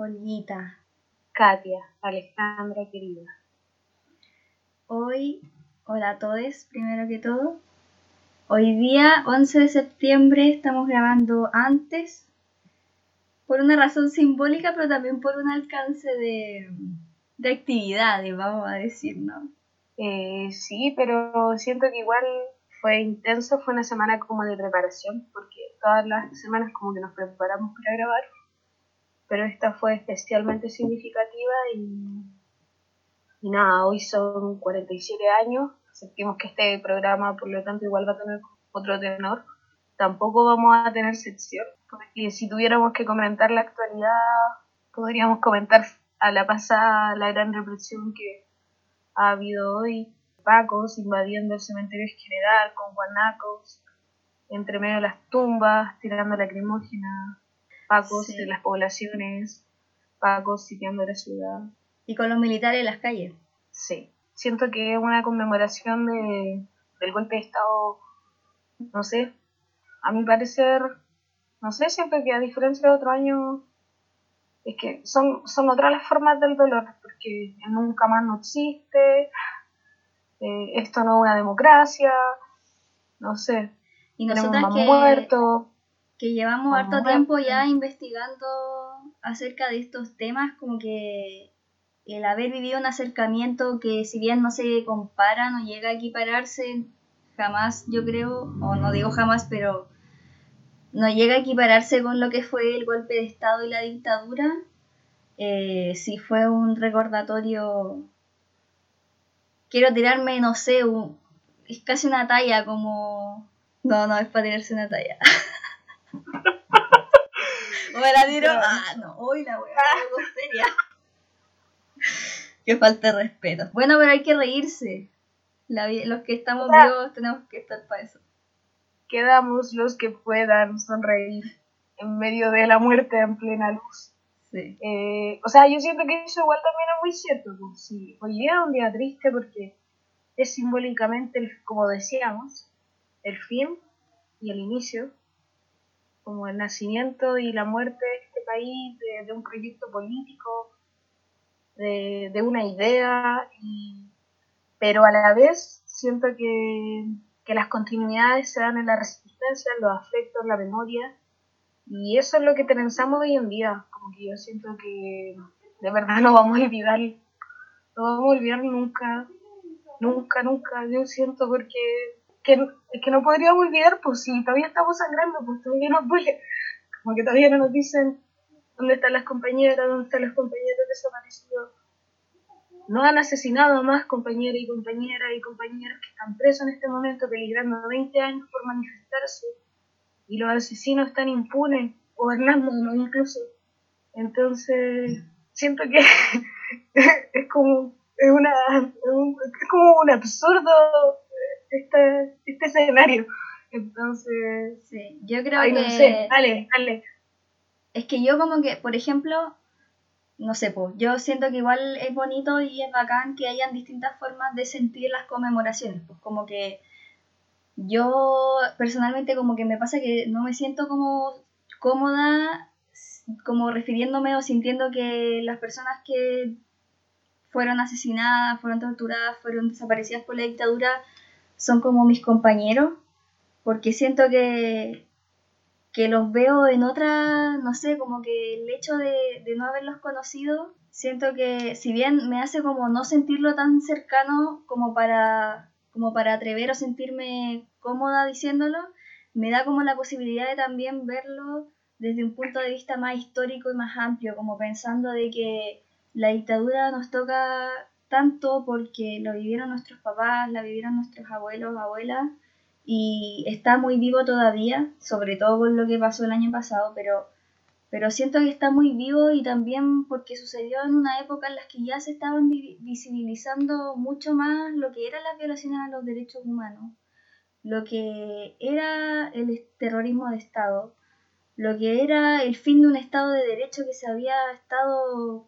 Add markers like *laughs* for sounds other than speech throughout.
Olguita, Katia, Alejandra querida. Hoy, hola a todos, primero que todo. Hoy día, 11 de septiembre, estamos grabando antes, por una razón simbólica, pero también por un alcance de, de actividades, vamos a decir, ¿no? Eh, sí, pero siento que igual fue intenso, fue una semana como de preparación, porque todas las semanas como que nos preparamos para grabar, pero esta fue especialmente significativa y, nada, hoy son 47 años, sentimos que este programa por lo tanto igual va a tener otro tenor, tampoco vamos a tener sección, porque si tuviéramos que comentar la actualidad, podríamos comentar a la pasada la gran represión que ha habido hoy, pacos invadiendo el cementerio general con guanacos, entre medio de las tumbas, tirando lacrimógena, pacos Sí. de las poblaciones, pacos sitiando la ciudad. Y con los militares en las calles. Sí, siento que es una conmemoración de, del golpe de Estado, no sé, a mi parecer, no sé, siento que a diferencia de otro año, es que son, son otras las formas del dolor, porque nunca más no existe, eh, esto no es una democracia, no sé, Y tenemos nosotras más que, muertos, que llevamos harto tiempo ya investigando acerca de estos temas, como que el haber vivido un acercamiento que si bien no se compara, no llega a equipararse, jamás yo creo, o no digo jamás, pero no llega a equipararse con lo que fue el golpe de Estado y la dictadura, eh, sí fue un recordatorio. Quiero tirarme, no sé, un- es casi una talla como... No, no, es para tirarse una talla. *laughs* o me la tiro... Ah, no, hoy la weá, algo seria. que falta de respeto. Bueno, pero hay que reírse. La los que estamos vivos tenemos que estar para eso. quedamos los que puedan sonreír en medio de la muerte en plena luz. Sí. Eh, o sea, yo siento que eso igual también es muy cierto. pues, sí. Hoy día es un día triste porque es simbólicamente, el- como decíamos, el fin y el inicio, como el nacimiento y la muerte de este país, de, un proyecto político, de, de una idea, y, pero a la vez siento que, que las continuidades se dan en la resistencia, en los afectos, en la memoria, y eso es lo que pensamos hoy en día, como que yo siento que de verdad no vamos a olvidar, no vamos a olvidar nunca, nunca, nunca, yo siento porque que, que no podríamos olvidar, pues si todavía estamos sangrando, pues todavía nos duele, como que todavía no nos dicen dónde están las compañeras, dónde están los compañeros desaparecidos. No han asesinado a más compañeras y compañeras y compañeros que están presos en este momento, peligrando 20 años por manifestarse y los asesinos están impunes, gobernándonos incluso. Entonces, siento que *laughs* es como es una es un- es como un absurdo este, este escenario. Entonces, Sí, yo creo ay, que... no sé, dale, dale. Es que yo como que, por ejemplo, no sé, pues yo siento que igual es bonito y es bacán que hayan distintas formas de sentir las conmemoraciones. Pues como que yo personalmente como que me pasa que no me siento como cómoda como refiriéndome o sintiendo que las personas que fueron asesinadas, fueron torturadas, fueron desaparecidas por la dictadura son como mis compañeros, porque siento que, que los veo en otra, no sé, como que el hecho de, no haberlos conocido, siento que si bien me hace como no sentirlo tan cercano como para, como para atrever o sentirme cómoda diciéndolo, me da como la posibilidad de también verlo desde un punto de vista más histórico y más amplio, como pensando de que la dictadura nos toca tanto porque lo vivieron nuestros papás, la vivieron nuestros abuelos, abuelas, y está muy vivo todavía, sobre todo con lo que pasó el año pasado, pero, pero siento que está muy vivo y también porque sucedió en una época en la que ya se estaban vi- visibilizando mucho más lo que eran las violaciones a los derechos humanos, lo que era el terrorismo de Estado, lo que era el fin de un Estado de Derecho que se había estado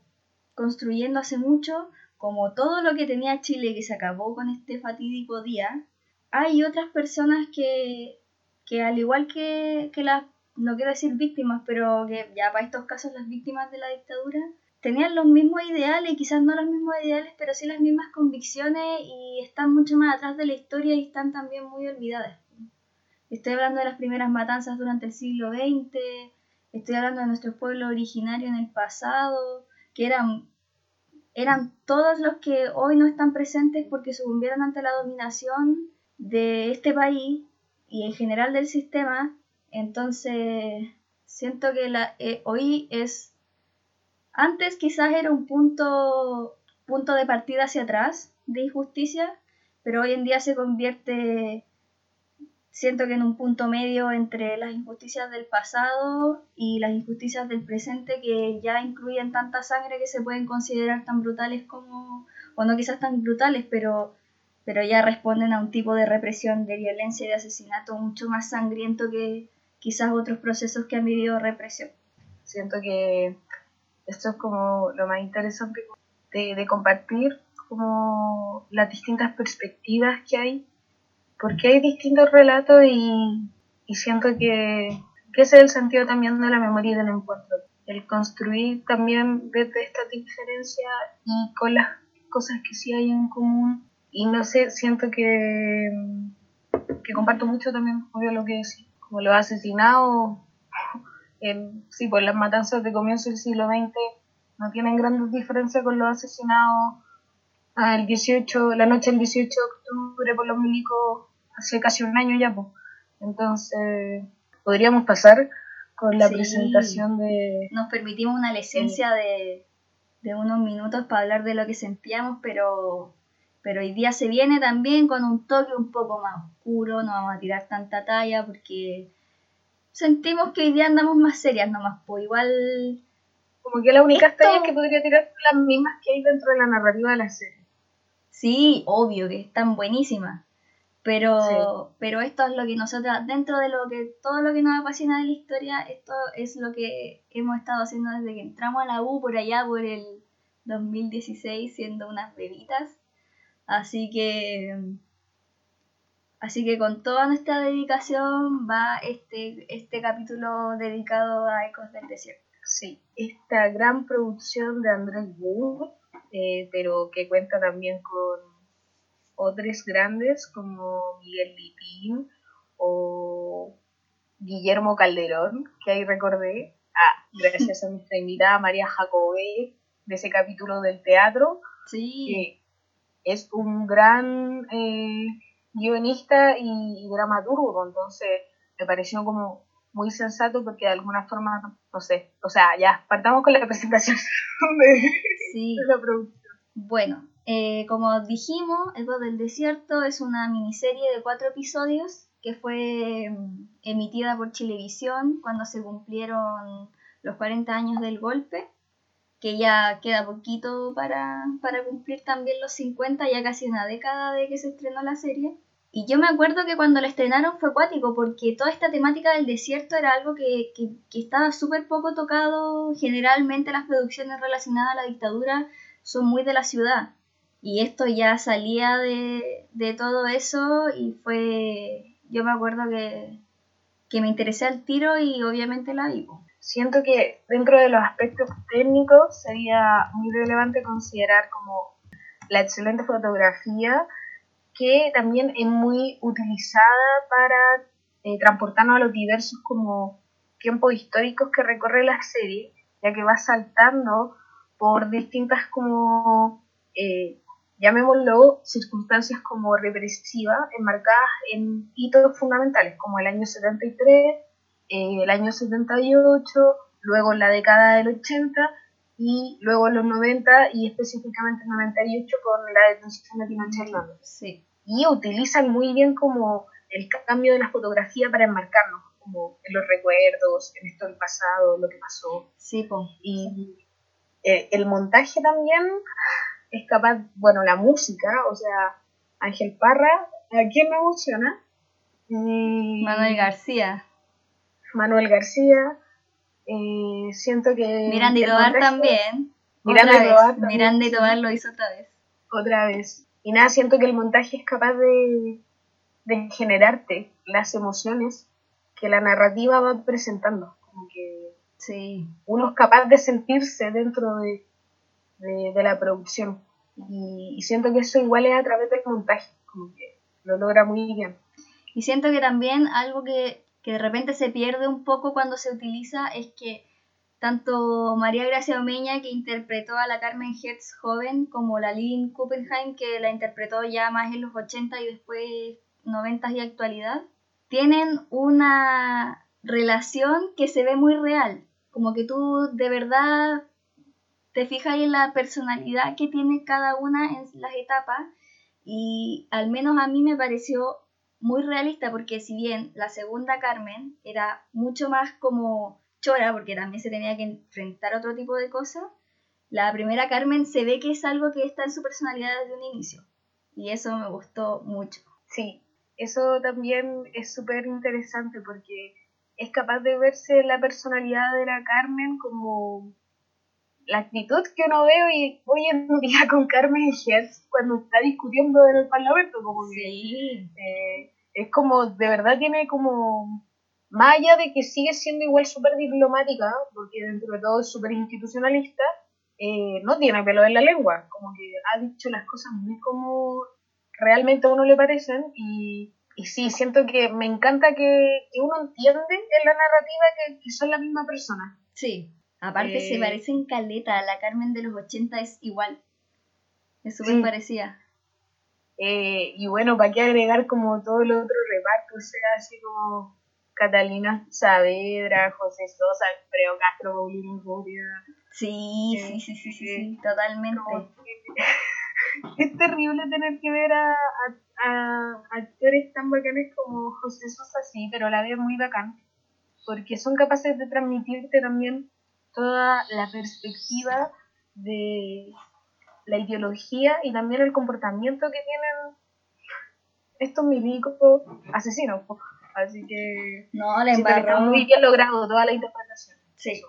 construyendo hace mucho, como todo lo que tenía Chile que se acabó con este fatídico día, hay otras personas que, que al igual que, que las no quiero decir víctimas, pero que ya para estos casos las víctimas de la dictadura tenían los mismos ideales, quizás no los mismos ideales, pero sí las mismas convicciones y están mucho más atrás de la historia y están también muy olvidadas. Estoy hablando de las primeras matanzas durante el siglo XX, estoy hablando de nuestros pueblos originarios en el pasado, que eran, eran todos los que hoy no están presentes porque sucumbieron ante la dominación de este país y en general del sistema. Entonces, siento que la, eh, hoy es, antes quizás era un punto, punto de partida hacia atrás de injusticia, pero hoy en día se convierte siento que en un punto medio entre las injusticias del pasado y las injusticias del presente que ya incluyen tanta sangre que se pueden considerar tan brutales como, o no quizás tan brutales, pero, pero ya responden a un tipo de represión, de violencia y de asesinato mucho más sangriento que quizás otros procesos que han vivido represión. Siento que esto es como lo más interesante de, de compartir como las distintas perspectivas que hay porque hay distintos relatos y, siento que, ese es el sentido también de la memoria y del encuentro. El construir también desde esta diferencia y con las cosas que sí hay en común. Y no sé, siento que, que comparto mucho también, obvio, lo que decís, como los asesinados, *laughs* sí, pues las matanzas de comienzo del siglo XX no tienen grandes diferencias con los asesinados el 18, la noche del 18 de octubre por los milicos hace casi un año ya, pues. Entonces, podríamos pasar con la presentación de... Nos permitimos una licencia de, de unos minutos para hablar de lo que sentíamos, pero, pero hoy día se viene también con un toque un poco más oscuro, no vamos a tirar tanta talla porque sentimos que hoy día andamos más serias nomás, pues igual... Como que las únicas tallas que podría tirar son las mismas que hay dentro de la narrativa de la serie. Sí, obvio que están buenísimas. Pero, pero esto es lo que nosotros, dentro de lo que todo lo que nos apasiona de la historia, esto es lo que hemos estado haciendo desde que entramos a la U por allá por el 2016 siendo unas bebitas. Así que así que con toda nuestra dedicación va este, este capítulo dedicado a Ecos del Desierto. Sí, esta gran producción de Andrés Wood, eh, pero que cuenta también con otros grandes como Miguel Lipín o Guillermo Calderón, que ahí recordé, ah, gracias a nuestra invitada María Jacobé, de ese capítulo del teatro, sí. que es un gran eh, guionista y, dramaturgo, entonces me pareció como muy sensato porque de alguna forma, no sé, o sea, ya partamos con la presentación *laughs* sí. de la producción. Bueno, eh, como dijimos, El del Desierto es una miniserie de cuatro episodios que fue mm, emitida por Chilevisión cuando se cumplieron los 40 años del golpe, que ya queda poquito para, para cumplir también los 50, ya casi una década de que se estrenó la serie. Y yo me acuerdo que cuando la estrenaron fue acuático, porque toda esta temática del desierto era algo que, que, que estaba súper poco tocado. Generalmente las producciones relacionadas a la dictadura son muy de la ciudad. Y esto ya salía de, de todo eso y fue, yo me acuerdo que, que me interesé al tiro y obviamente la vi. Siento que dentro de los aspectos técnicos sería muy relevante considerar como la excelente fotografía que también es muy utilizada para eh, transportarnos a los diversos como tiempos históricos que recorre la serie, ya que va saltando por distintas como eh, llamémoslo, circunstancias como represivas, enmarcadas en hitos fundamentales, como el año 73, eh, el año 78, luego la década del 80 y luego los 90 y específicamente el 98 con la detención de Pinochet sí. Y utilizan muy bien como el cambio de la fotografía para enmarcarnos, como en los recuerdos, en esto del pasado, lo que pasó. Sí, Y eh, el montaje también es capaz, bueno, la música, o sea, Ángel Parra, ¿a quién me emociona? Manuel García. Manuel García, eh, siento que... Miranda y Tobar también. Miranda y Tobar Miranda y Tobar lo hizo otra vez. Otra vez. Y nada, siento que el montaje es capaz de, de generarte las emociones que la narrativa va presentando. Como que Sí. uno es capaz de sentirse dentro de, de, la producción. Y, y siento que eso igual es a través del montaje, como que lo logra muy bien. Y siento que también algo que, que de repente se pierde un poco cuando se utiliza es que tanto María Gracia Omeña, que interpretó a la Carmen Hertz joven, como la Lynn Kuppenheim, que la interpretó ya más en los 80 y después 90 y actualidad, tienen una relación que se ve muy real. Como que tú de verdad te fijas en la personalidad que tiene cada una en las etapas y al menos a mí me pareció muy realista porque si bien la segunda Carmen era mucho más como chora porque también se tenía que enfrentar a otro tipo de cosas, la primera Carmen se ve que es algo que está en su personalidad desde un inicio y eso me gustó mucho. Sí, eso también es súper interesante porque es capaz de verse la personalidad de la Carmen como la actitud que uno ve hoy, hoy en día con Carmen Hertz cuando está discutiendo en el Parlamento, como que Sí, eh, es como, de verdad tiene como, más allá de que sigue siendo igual súper diplomática, porque dentro de todo es súper institucionalista, eh, no tiene pelo en la lengua, como que ha dicho las cosas muy como realmente a uno le parecen y, y sí, siento que me encanta que, que uno entiende en la narrativa que, que son la misma persona. sí. Aparte Eh, se parecen caleta, la Carmen de los 80 es igual. Es súper Sí. parecida. Eh, y bueno, ¿para qué agregar como todo el otro reparto? O sea, así como Catalina Saavedra, José Sosa, Alfredo Castro, Paulino Rubia. Sí, Eh, sí, sí, sí, sí, eh, sí, totalmente. que- *laughs* es terrible tener que ver a, a- a actores tan bacanes como José Sosa, sí, pero la vez muy bacán, porque son capaces de transmitirte también toda la perspectiva de la ideología y también el comportamiento que tienen estos milicos asesinos. Así que No, está embarró. muy bien logrado toda la interpretación. Sí,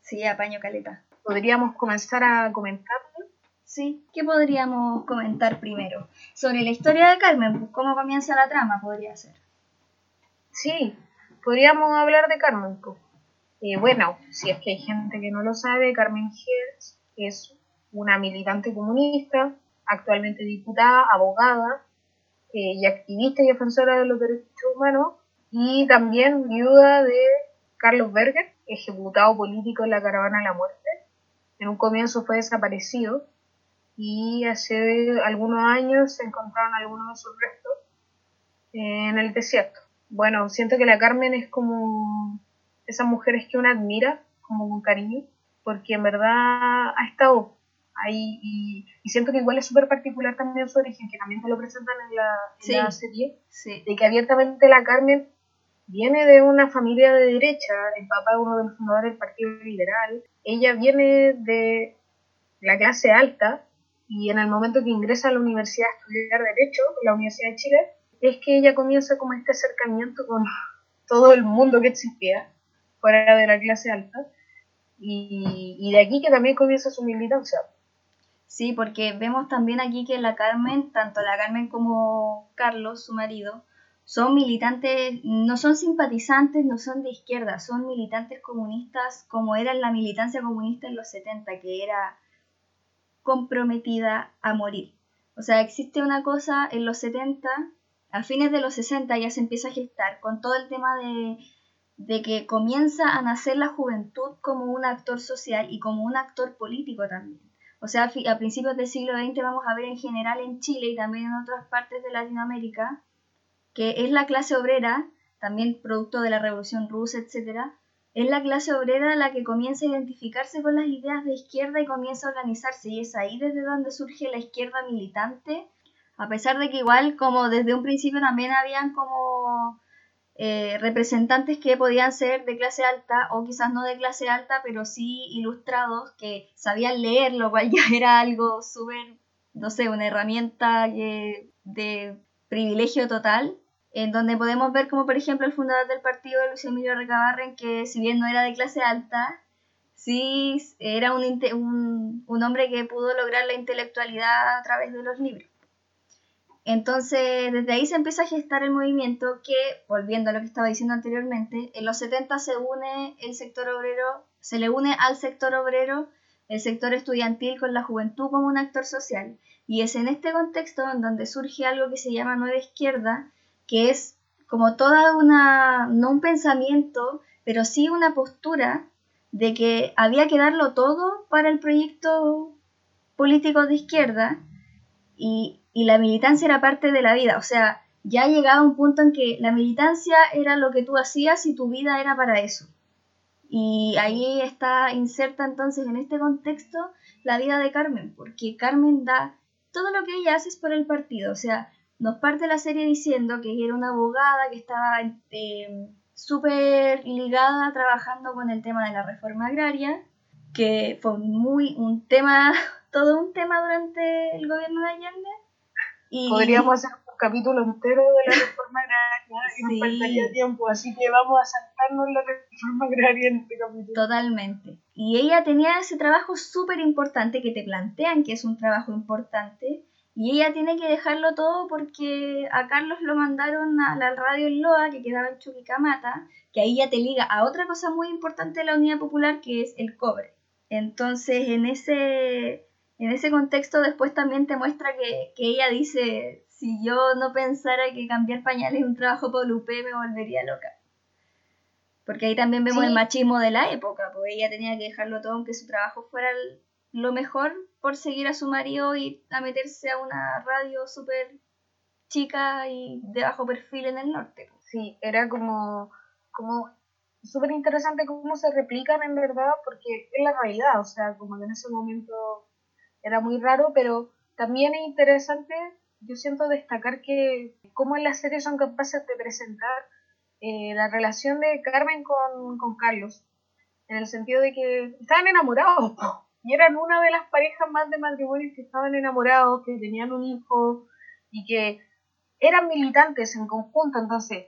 sí, apaño caleta. Podríamos comenzar a comentarlo. Sí, ¿qué podríamos comentar primero? Sobre la historia de Carmen, pues, cómo comienza la trama, podría ser. Sí, podríamos hablar de Carmen. Eh, bueno, si es que hay gente que no lo sabe, Carmen Hertz es una militante comunista, actualmente diputada, abogada eh, y activista y defensora de los derechos humanos, y también viuda de Carlos Berger, ejecutado político en la caravana de la muerte. En un comienzo fue desaparecido y hace algunos años se encontraron algunos de sus restos en el desierto. Bueno, siento que la Carmen es como esas mujeres que uno admira, como con cariño, porque en verdad ha estado ahí y, y siento que igual es súper particular también su origen, que también te lo presentan en la, en Sí. la serie, Sí, de que abiertamente la Carmen viene de una familia de derecha, el papá es uno de los fundadores del Partido Liberal, ella viene de la clase alta y en el momento que ingresa a la universidad a estudiar Derecho, en la Universidad de Chile, es que ella comienza como este acercamiento con todo el mundo que existía fuera de la clase alta y, y de aquí que también comienza su militancia. sí, porque vemos también aquí que la Carmen, tanto la Carmen como Carlos, su marido, son militantes, no son simpatizantes, no son de izquierda, son militantes comunistas como era la militancia comunista en los 70, que era comprometida a morir. O sea, existe una cosa en los 70, a fines de los 60 ya se empieza a gestar con todo el tema de, de que comienza a nacer la juventud como un actor social y como un actor político también. O sea, a principios del siglo XX vamos a ver en general en Chile y también en otras partes de Latinoamérica que es la clase obrera, también producto de la Revolución Rusa, etcétera, es la clase obrera la que comienza a identificarse con las ideas de izquierda y comienza a organizarse. Y es ahí desde donde surge la izquierda militante, a pesar de que igual como desde un principio también habían como eh, representantes que podían ser de clase alta o quizás no de clase alta, pero sí ilustrados, que sabían leer, lo cual *laughs* ya era algo súper, no sé, una herramienta de privilegio total, en donde podemos ver como por ejemplo el fundador del partido, Lucio Emilio Recabarren, que si bien no era de clase alta, sí era un, un, un hombre que pudo lograr la intelectualidad a través de los libros. Entonces, desde ahí se empieza a gestar el movimiento que, volviendo a lo que estaba diciendo anteriormente, en los 70 se une el sector obrero, se le une al sector obrero el sector estudiantil con la juventud como un actor social. Y es en este contexto en donde surge algo que se llama nueva izquierda, que es como toda una, no un pensamiento, pero sí una postura de que había que darlo todo para el proyecto político de izquierda y, la militancia era parte de la vida. O sea, ya llegaba un punto en que la militancia era lo que tú hacías y tu vida era para eso. Y ahí está inserta entonces en este contexto la vida de Carmen, porque Carmen da todo lo que ella hace es por el partido. O sea, nos parte la serie diciendo que era una abogada que estaba eh, súper ligada trabajando con el tema de la reforma agraria, que fue muy un tema, *laughs* todo un tema durante el gobierno de Allende. Y... Podríamos hacer un capítulo entero de la reforma agraria y nos faltaría tiempo, así que vamos a saltarnos la reforma agraria en este capítulo. Totalmente. Y ella tenía ese trabajo súper importante que te plantean que es un trabajo importante y ella tiene que dejarlo todo porque a Carlos lo mandaron a la radio en Loa, que quedaba en Chuquicamata, que ahí ya te liga a otra cosa muy importante de la Unidad Popular, que es el cobre. Entonces, en ese, en ese contexto después también te muestra que, ella dice, si yo no pensara que cambiar pañales es un trabajo por UP, me volvería loca. Porque ahí también vemos el machismo de la época, porque ella tenía que dejarlo todo aunque su trabajo fuera lo mejor por seguir a su marido y a meterse a una radio súper chica y de bajo perfil en el norte. Sí, era como, como súper interesante cómo se replican en verdad, porque es la realidad, o sea, como que en ese momento era muy raro, pero también es interesante, yo siento destacar que cómo en la serie son capaces de presentar eh, la relación de Carmen con, con Carlos, en el sentido de que estaban enamorados, y eran una de las parejas más de matrimonios que estaban enamorados, que tenían un hijo y que eran militantes en conjunto, entonces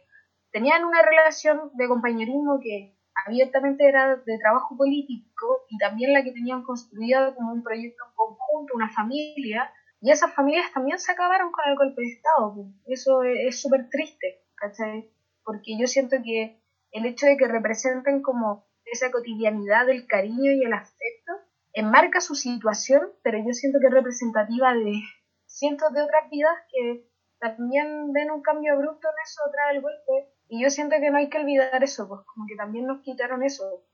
tenían una relación de compañerismo que abiertamente era de trabajo político y también la que tenían construida como un proyecto en conjunto, una familia, y esas familias también se acabaron con el golpe de Estado. Eso es súper triste, ¿cachai? Porque yo siento que el hecho de que representen como esa cotidianidad del cariño y el afecto enmarca su situación, pero yo siento que es representativa de cientos de otras vidas que también ven un cambio abrupto en eso tras el golpe. Y yo siento que no hay que olvidar eso, pues como que también nos quitaron eso,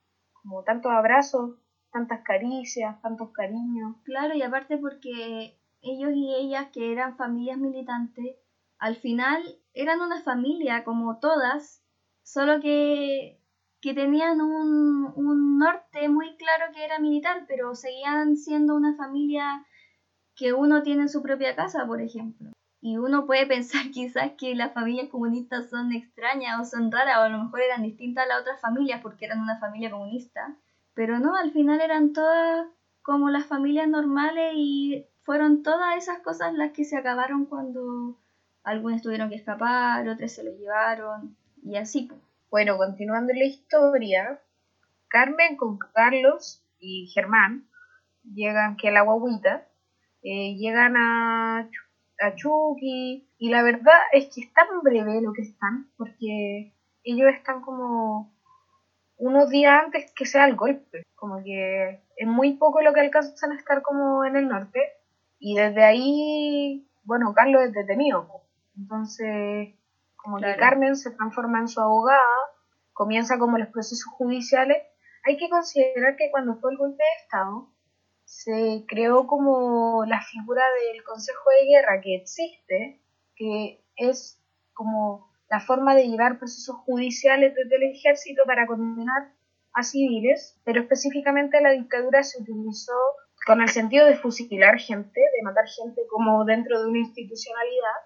como tantos abrazos, tantas caricias, tantos cariños. Claro, y aparte porque ellos y ellas que eran familias militantes, al final eran una familia como todas, solo que que tenían un, un norte muy claro que era militar, pero seguían siendo una familia que uno tiene en su propia casa, por ejemplo. Y uno puede pensar *laughs* quizás que las familias comunistas son extrañas o son raras, o a lo mejor eran distintas a las otras familias porque eran una familia comunista. Pero no, al final eran todas como las familias normales y fueron todas esas cosas las que se acabaron cuando algunos tuvieron que escapar, otros se los llevaron y así. Bueno, continuando la historia, Carmen con Carlos y Germán llegan que la guaguita, eh, llegan a, a Chucky. Y la verdad es que es tan breve lo que están porque ellos están como unos días antes que sea el golpe, como que es muy poco lo que alcanzan a estar como en el norte. Y desde ahí, bueno, Carlos es detenido, entonces como que Carmen se transforma en su abogada, comienza como los procesos judiciales, hay que considerar que cuando fue el golpe de Estado, se creó como la figura del Consejo de Guerra que existe, que es como la forma de llevar procesos judiciales desde el ejército para condenar a civiles, pero específicamente la dictadura se utilizó con el sentido de fusilar gente, de matar gente como dentro de una institucionalidad,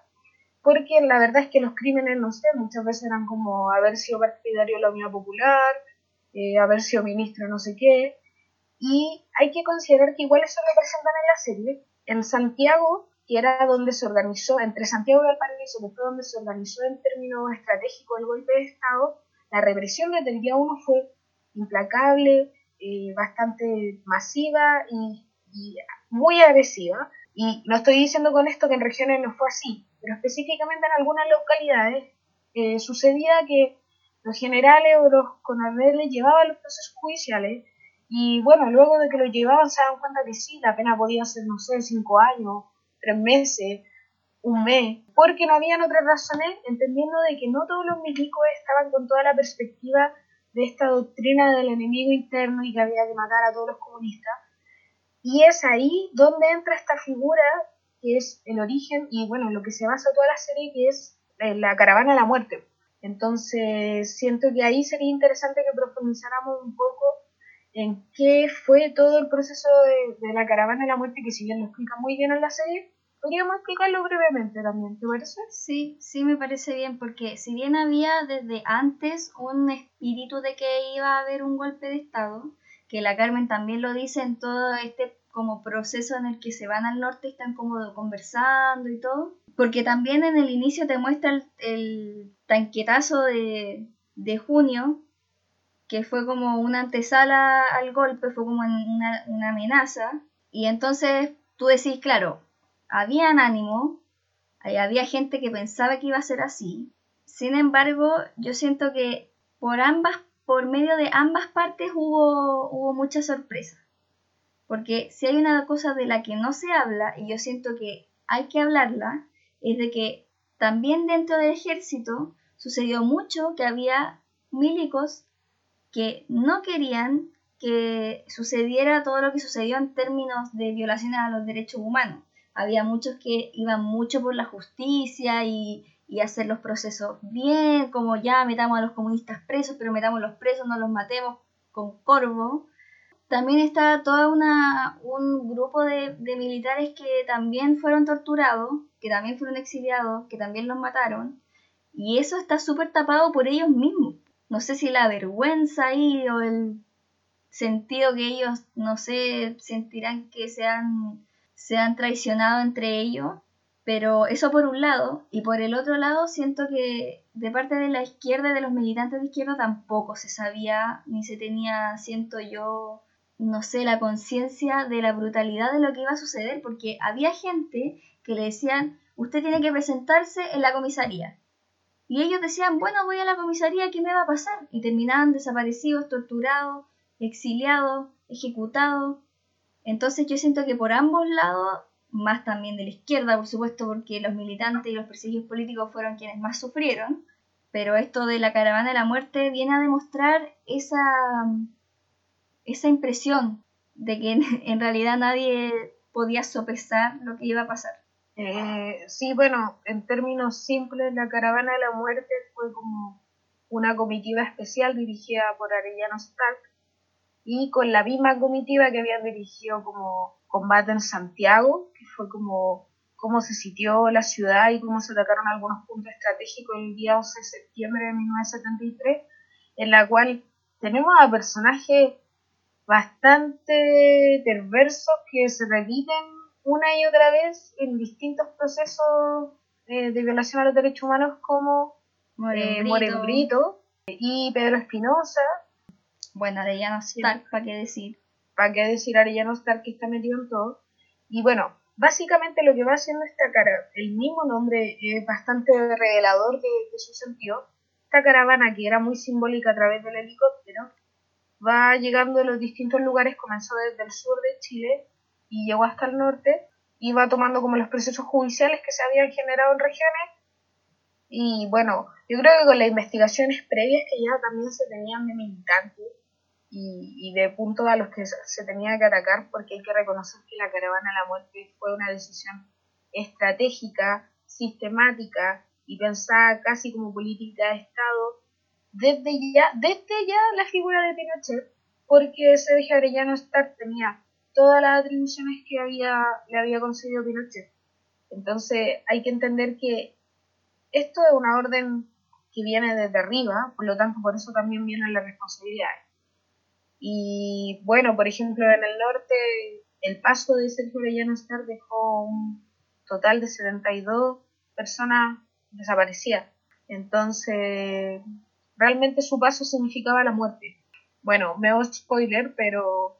porque la verdad es que los crímenes, no sé, muchas veces eran como haber sido partidario de la Unidad Popular, eh, haber sido ministro no sé qué, y hay que considerar que igual eso representan en la serie. En Santiago, que era donde se organizó, entre Santiago y Valparaíso, que fue donde se organizó en términos estratégicos el golpe de Estado, la represión desde el día uno fue implacable, eh, bastante masiva y y muy agresiva. Y no estoy diciendo con esto que en regiones no fue así, pero específicamente en algunas localidades eh, sucedía que los generales o los coroneles llevaban los procesos judiciales y bueno, luego de que lo llevaban se daban cuenta que sí, la pena podía ser, no sé, cinco años, tres meses, un mes, porque no habían otras razones, entendiendo de que no todos los milicos estaban con toda la perspectiva de esta doctrina del enemigo interno y que había que matar a todos los comunistas. Y es ahí donde entra esta figura que es el origen y bueno, lo que se basa toda la serie que es la caravana de la muerte. Entonces siento que ahí sería interesante que profundizáramos un poco en qué fue todo el proceso de, de la caravana de la muerte, que si bien lo explica muy bien en la serie, podríamos explicarlo brevemente también, ¿te parece? Sí, sí me parece bien, porque si bien había desde antes un espíritu de que iba a haber un golpe de Estado, que la Carmen también lo dice en todo este como proceso en el que se van al norte y están como conversando y todo, porque también en el inicio te muestra el, tanquetazo de, de, junio, que fue como una antesala al golpe, fue como una, una amenaza, y entonces tú decís, claro, habían ánimo, había gente que pensaba que iba a ser así. Sin embargo, yo siento que por ambas, por medio de ambas partes hubo, hubo mucha sorpresa. Porque si hay una cosa de la que no se habla, y yo siento que hay que hablarla, es de que también dentro del ejército sucedió mucho que había milicos que no querían que sucediera todo lo que sucedió en términos de violaciones a los derechos humanos había muchos que iban mucho por la justicia y, hacer los procesos bien, como ya metamos a los comunistas presos, pero metamos los presos, no los matemos con corvo. También está todo un grupo de, de militares que también fueron torturados, que también fueron exiliados, que también los mataron. Y eso está súper tapado por ellos mismos. No sé si la vergüenza ahí o el sentido que ellos, no sé, sentirán que se han traicionado entre ellos, pero eso por un lado, y por el otro lado siento que de parte de la izquierda y de los militantes de izquierda tampoco se sabía ni se tenía, siento yo, no sé, la conciencia de la brutalidad de lo que iba a suceder, porque había gente que le decían, usted tiene que presentarse en la comisaría. Y ellos decían, bueno, voy a la comisaría, ¿qué me va a pasar? Y terminaban desaparecidos, torturados, exiliados, ejecutados. Entonces yo siento que por ambos lados, más también de la izquierda, por supuesto, porque los militantes y los perseguidos políticos fueron quienes más sufrieron, pero esto de la caravana de la muerte viene a demostrar esa, esa impresión de que *laughs* en, realidad nadie podía sopesar lo que iba a pasar. Eh, sí, bueno, en términos simples, la caravana de la muerte fue como una comitiva especial dirigida por Arellano Stark, y con la misma comitiva que habían dirigido como combate en Santiago, que fue como cómo se sitió la ciudad y cómo se atacaron algunos puntos estratégicos el día 11 de septiembre de 1973, en la cual tenemos a personajes bastante perversos que se repiten una y otra vez en distintos procesos eh, de violación a los derechos humanos como Moreno Brito y Pedro Espinosa, bueno, Arellano Stark, ¿para qué decir? ¿Para qué decir Arellano Stark que está metido en todo? Y bueno, básicamente lo que va haciendo esta cara, el mismo nombre es bastante revelador de, su sentido. Esta caravana, que era muy simbólica a través del helicóptero, va llegando a los distintos lugares, comenzó desde el sur de Chile y llegó hasta el norte, va tomando como los procesos judiciales que se habían generado en regiones. Y bueno, yo creo que con las investigaciones previas que ya también se tenían de militantes, y, de puntos a los que se tenía que atacar porque hay que reconocer que la caravana a la muerte fue una decisión estratégica, sistemática y pensada casi como política de Estado desde ya, desde ya la figura de Pinochet, porque Sergio Arellano Stark tenía todas las atribuciones que había, le había concedido Pinochet. Entonces hay que entender que esto es una orden que viene desde arriba, por lo tanto por eso también vienen las responsabilidades. Y bueno, por ejemplo, en el norte, el paso de Sergio Orellano Star dejó un total de 72 personas desaparecidas. Entonces, realmente su paso significaba la muerte. Bueno, me hago spoiler, pero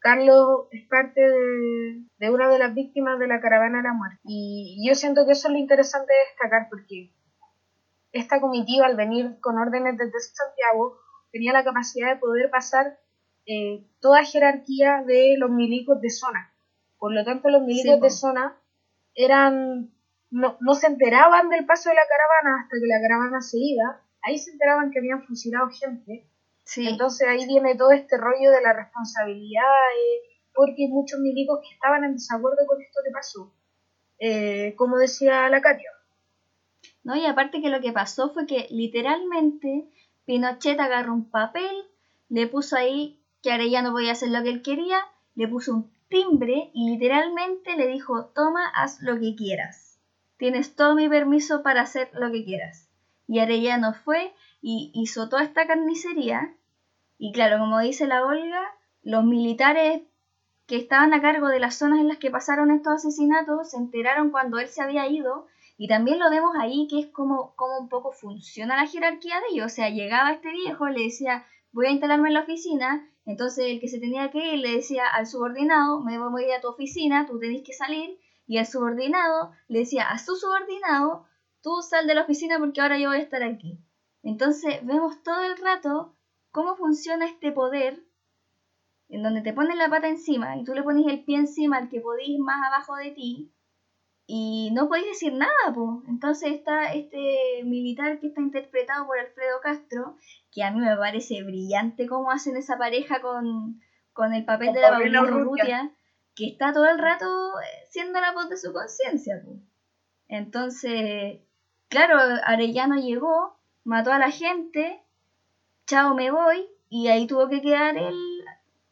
Carlos es parte de, una de las víctimas de la caravana de la muerte. Y yo siento que eso es lo interesante de destacar porque esta comitiva al venir con órdenes desde Santiago tenía la capacidad de poder pasar eh, toda jerarquía de los milicos de zona. Por lo tanto, los milicos de zona eran no, no se enteraban del paso de la caravana hasta que la caravana se iba. Ahí se enteraban que habían fusilado gente. Entonces ahí viene todo este rollo de la responsabilidad, porque hay muchos milicos que estaban en desacuerdo con esto que pasó. Eh, como decía la Katia. No, y aparte que lo que pasó fue que literalmente Pinochet agarró un papel, le puso ahí que Arellano podía hacer lo que él quería, le puso un timbre y literalmente le dijo, toma, haz lo que quieras. Tienes todo mi permiso para hacer lo que quieras. Y Arellano fue y hizo toda esta carnicería. Y claro, como dice la Olga, los militares que estaban a cargo de las zonas en las que pasaron estos asesinatos se enteraron cuando él se había ido y también lo vemos ahí que es como, como un poco funciona la jerarquía de ellos. O sea, llegaba este viejo, le decía, voy a instalarme en la oficina, entonces el que se tenía que ir le decía al subordinado, me voy a ir a tu oficina, tú tenés que salir, y al subordinado le decía a su subordinado, tú sal de la oficina porque ahora yo voy a estar aquí. Entonces vemos todo el rato cómo funciona este poder en donde te ponen la pata encima y tú le pones el pie encima al que podís más abajo de ti y no podéis decir nada, pues. Entonces está este militar que está interpretado por Alfredo Castro, que a mí me parece brillante cómo hacen esa pareja con, el papel de la Paulina Urrutia, que está todo el rato eh, siendo la voz de su conciencia, pues. Entonces, claro, Arellano llegó, mató a la gente, chao me voy, y ahí tuvo que quedar él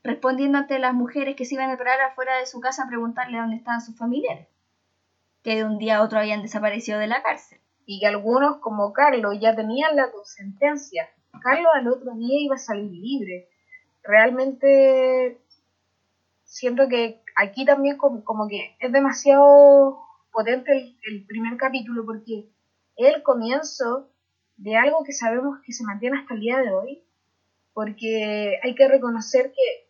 respondiendo ante las mujeres que se iban a parar afuera de su casa a preguntarle dónde estaban sus familiares que de un día a otro habían desaparecido de la cárcel. Y que algunos, como Carlos, ya tenían la sentencia. Carlos al otro día iba a salir libre. Realmente siento que aquí también como, que es demasiado potente el, el, primer capítulo porque el comienzo de algo que sabemos que se mantiene hasta el día de hoy, porque hay que reconocer que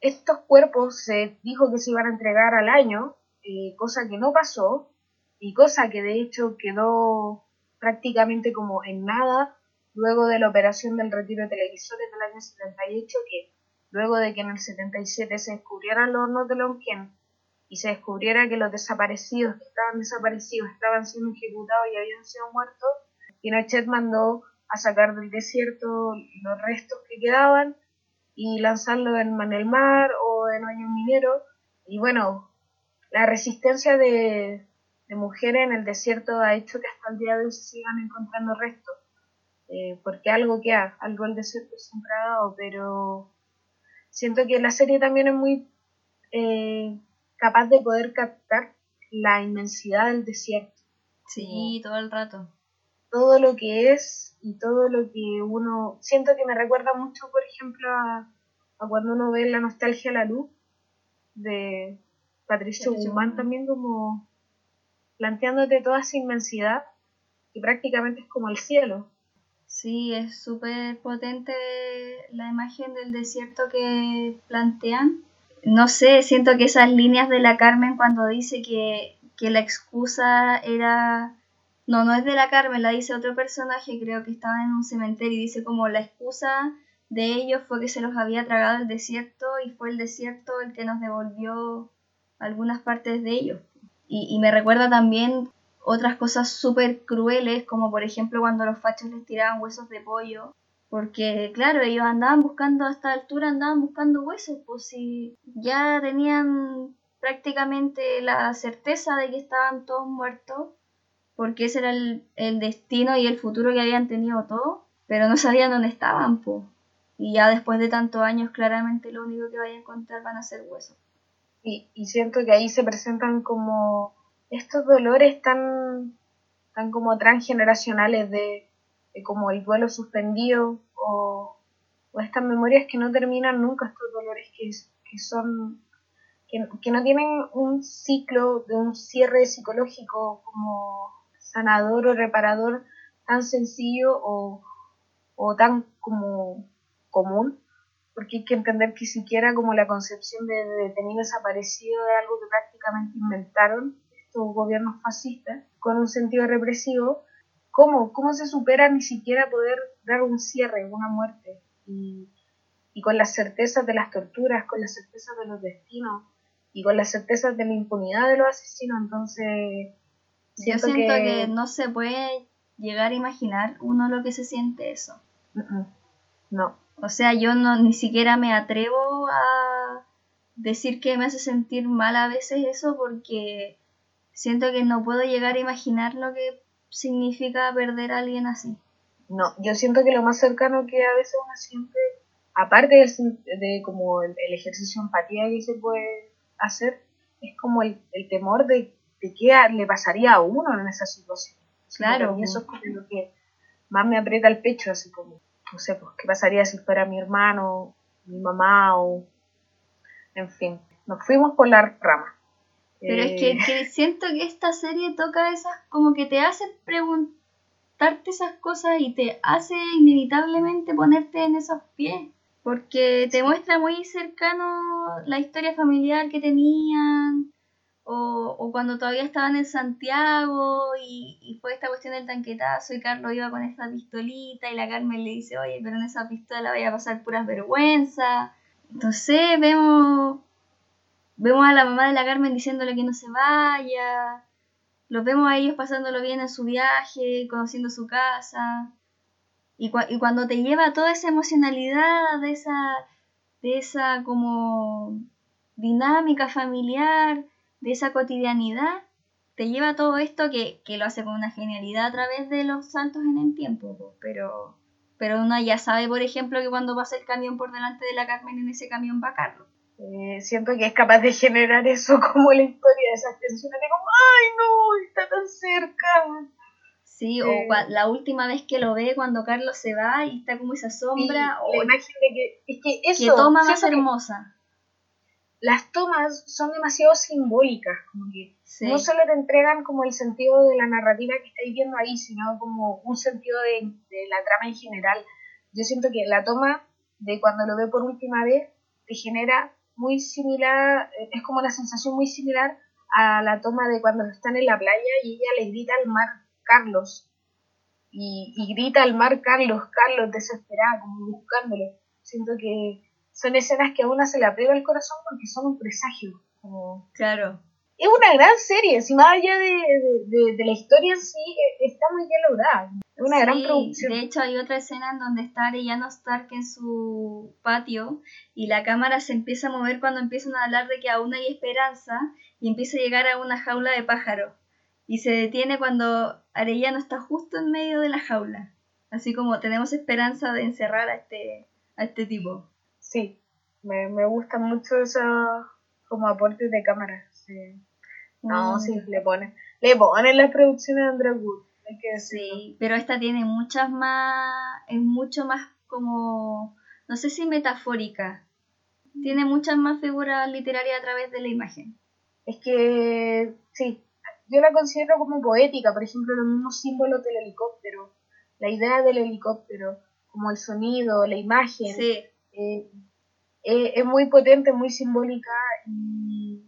estos cuerpos se dijo que se iban a entregar al año eh, cosa que no pasó y cosa que de hecho quedó prácticamente como en nada luego de la operación del retiro de televisores del año 78, que luego de que en el 77 se descubrieran los hornos de Lonquén y se descubriera que los desaparecidos que estaban desaparecidos estaban siendo ejecutados y habían sido muertos, Pinochet mandó a sacar del desierto los restos que quedaban y lanzarlos en, en el mar o en hoyo minero. Y bueno, la resistencia de, mujeres en el desierto ha hecho que hasta el día de hoy se sigan encontrando restos. Eh, porque algo que ha, algo el desierto siempre ha dado, pero siento que la serie también es muy eh, capaz de poder captar la inmensidad del desierto. Sí, todo el rato. Todo lo que es y todo lo que uno... Siento que me recuerda mucho, por ejemplo, a, a cuando uno ve la nostalgia a la luz de, Patricio Guzmán también como planteándote toda esa inmensidad y prácticamente es como el cielo. Sí, es súper potente la imagen del desierto que plantean. No sé, siento que esas líneas de la Carmen cuando dice que, que la excusa era... No, no es de la Carmen, la dice otro personaje, creo que estaba en un cementerio y dice como la excusa de ellos fue que se los había tragado el desierto y fue el desierto el que nos devolvió algunas partes de ellos. Y, me recuerda también otras cosas súper crueles, como por ejemplo cuando los fachos les tiraban huesos de pollo. Porque, claro, ellos andaban buscando a esta altura, andaban buscando huesos, pues si ya tenían prácticamente la certeza de que estaban todos muertos, porque ese era el, el destino y el futuro que habían tenido todos, pero no sabían dónde estaban, pues. Y ya después de tantos años, claramente lo único que vayan a encontrar van a ser huesos. Y, siento que ahí se presentan como estos dolores tan, tan como transgeneracionales de, como el duelo suspendido o, estas memorias que no terminan nunca, estos dolores que, que son que, no tienen un ciclo de un cierre psicológico como sanador o reparador tan sencillo o, o tan como común porque hay que entender que siquiera como la concepción de, detenido desaparecido es algo que prácticamente inventaron estos gobiernos fascistas con un sentido represivo, ¿cómo, cómo se supera ni siquiera poder dar un cierre, una muerte? Y, y con las certezas de las torturas, con las certezas de los destinos y con las certezas de la impunidad de los asesinos, entonces... Yo siento que... no se puede llegar a imaginar uno lo que se siente eso. No. O sea, yo no ni siquiera me atrevo a decir que me hace sentir mal a veces eso porque siento que no puedo llegar a imaginar lo que significa perder a alguien así. No, yo siento que lo más cercano que a veces uno siente, aparte de, de como el, ejercicio de empatía que se puede hacer, es como el, temor de, de, qué le pasaría a uno en esa situación. Claro. Y eso es como lo que más me aprieta el pecho, así como no sé, pues, ¿qué pasaría si fuera mi hermano, mi mamá o... En fin, nos fuimos por la rama. Pero es que, eh, siento que esta serie toca esas, como que te hace preguntarte esas cosas y te hace inevitablemente ponerte en esos pies. Porque te muestra muy cercano la historia familiar que tenían, o, cuando todavía estaban en Santiago y, fue esta cuestión del tanquetazo y Carlos iba con esta pistolita y la Carmen le dice, oye, pero en esa pistola vaya a pasar puras vergüenzas. Entonces vemos, vemos a la mamá de la Carmen diciéndole que no se vaya, los vemos a ellos pasándolo bien en su viaje, conociendo su casa. Y, y cuando te lleva toda esa emocionalidad de esa, de esa como dinámica familiar, de esa cotidianidad, te lleva todo esto que, lo hace con una genialidad a través de los saltos en el tiempo, pero, pero uno ya sabe, por ejemplo, que cuando pasa el camión por delante de la Carmen, en ese camión va Carlos. Eh, siento que es capaz de generar eso *laughs* como la historia de esas tensiones de como, ¡ay no! Está tan cerca. Sí, o eh, la última vez que lo ve cuando Carlos se va y está como esa sombra. o la imagen de que, es que eso. Que toma más hermosa las tomas son demasiado simbólicas, como que no solo te entregan como el sentido de la narrativa que estáis viendo ahí, sino como un sentido de, la trama en general. Yo siento que la toma de cuando lo ve por última vez te genera muy similar, es como una sensación muy similar a la toma de cuando están en la playa y ella le grita al mar Carlos. Y, y grita al mar Carlos, Carlos, desesperada, como buscándolo. Siento que son escenas que a una se le aprieta el corazón porque son un presagio. Claro. Es una gran serie, si más allá de, la historia en sí, e, está muy bien lograda. Es una gran producción. De hecho, hay otra escena en donde está Arellano Stark en su patio y la cámara se empieza a mover cuando empiezan a hablar de que aún hay esperanza y empieza a llegar a una jaula de pájaro. Y se detiene cuando Arellano está justo en medio de la jaula. Así como tenemos esperanza de encerrar a este, a este tipo sí, me, me gustan mucho esos como aportes de cámara. Sí. No, mm. sí, le ponen, le ponen las producciones de Andrew Wood. Hay que sí, pero esta tiene muchas más, es mucho más como, no sé si metafórica, tiene muchas más figuras literarias a través de la imagen. Es que, sí, yo la considero como poética, por ejemplo, los mismos símbolos del helicóptero, la idea del helicóptero, como el sonido, la imagen. Sí. Eh, eh, es muy potente, muy simbólica y,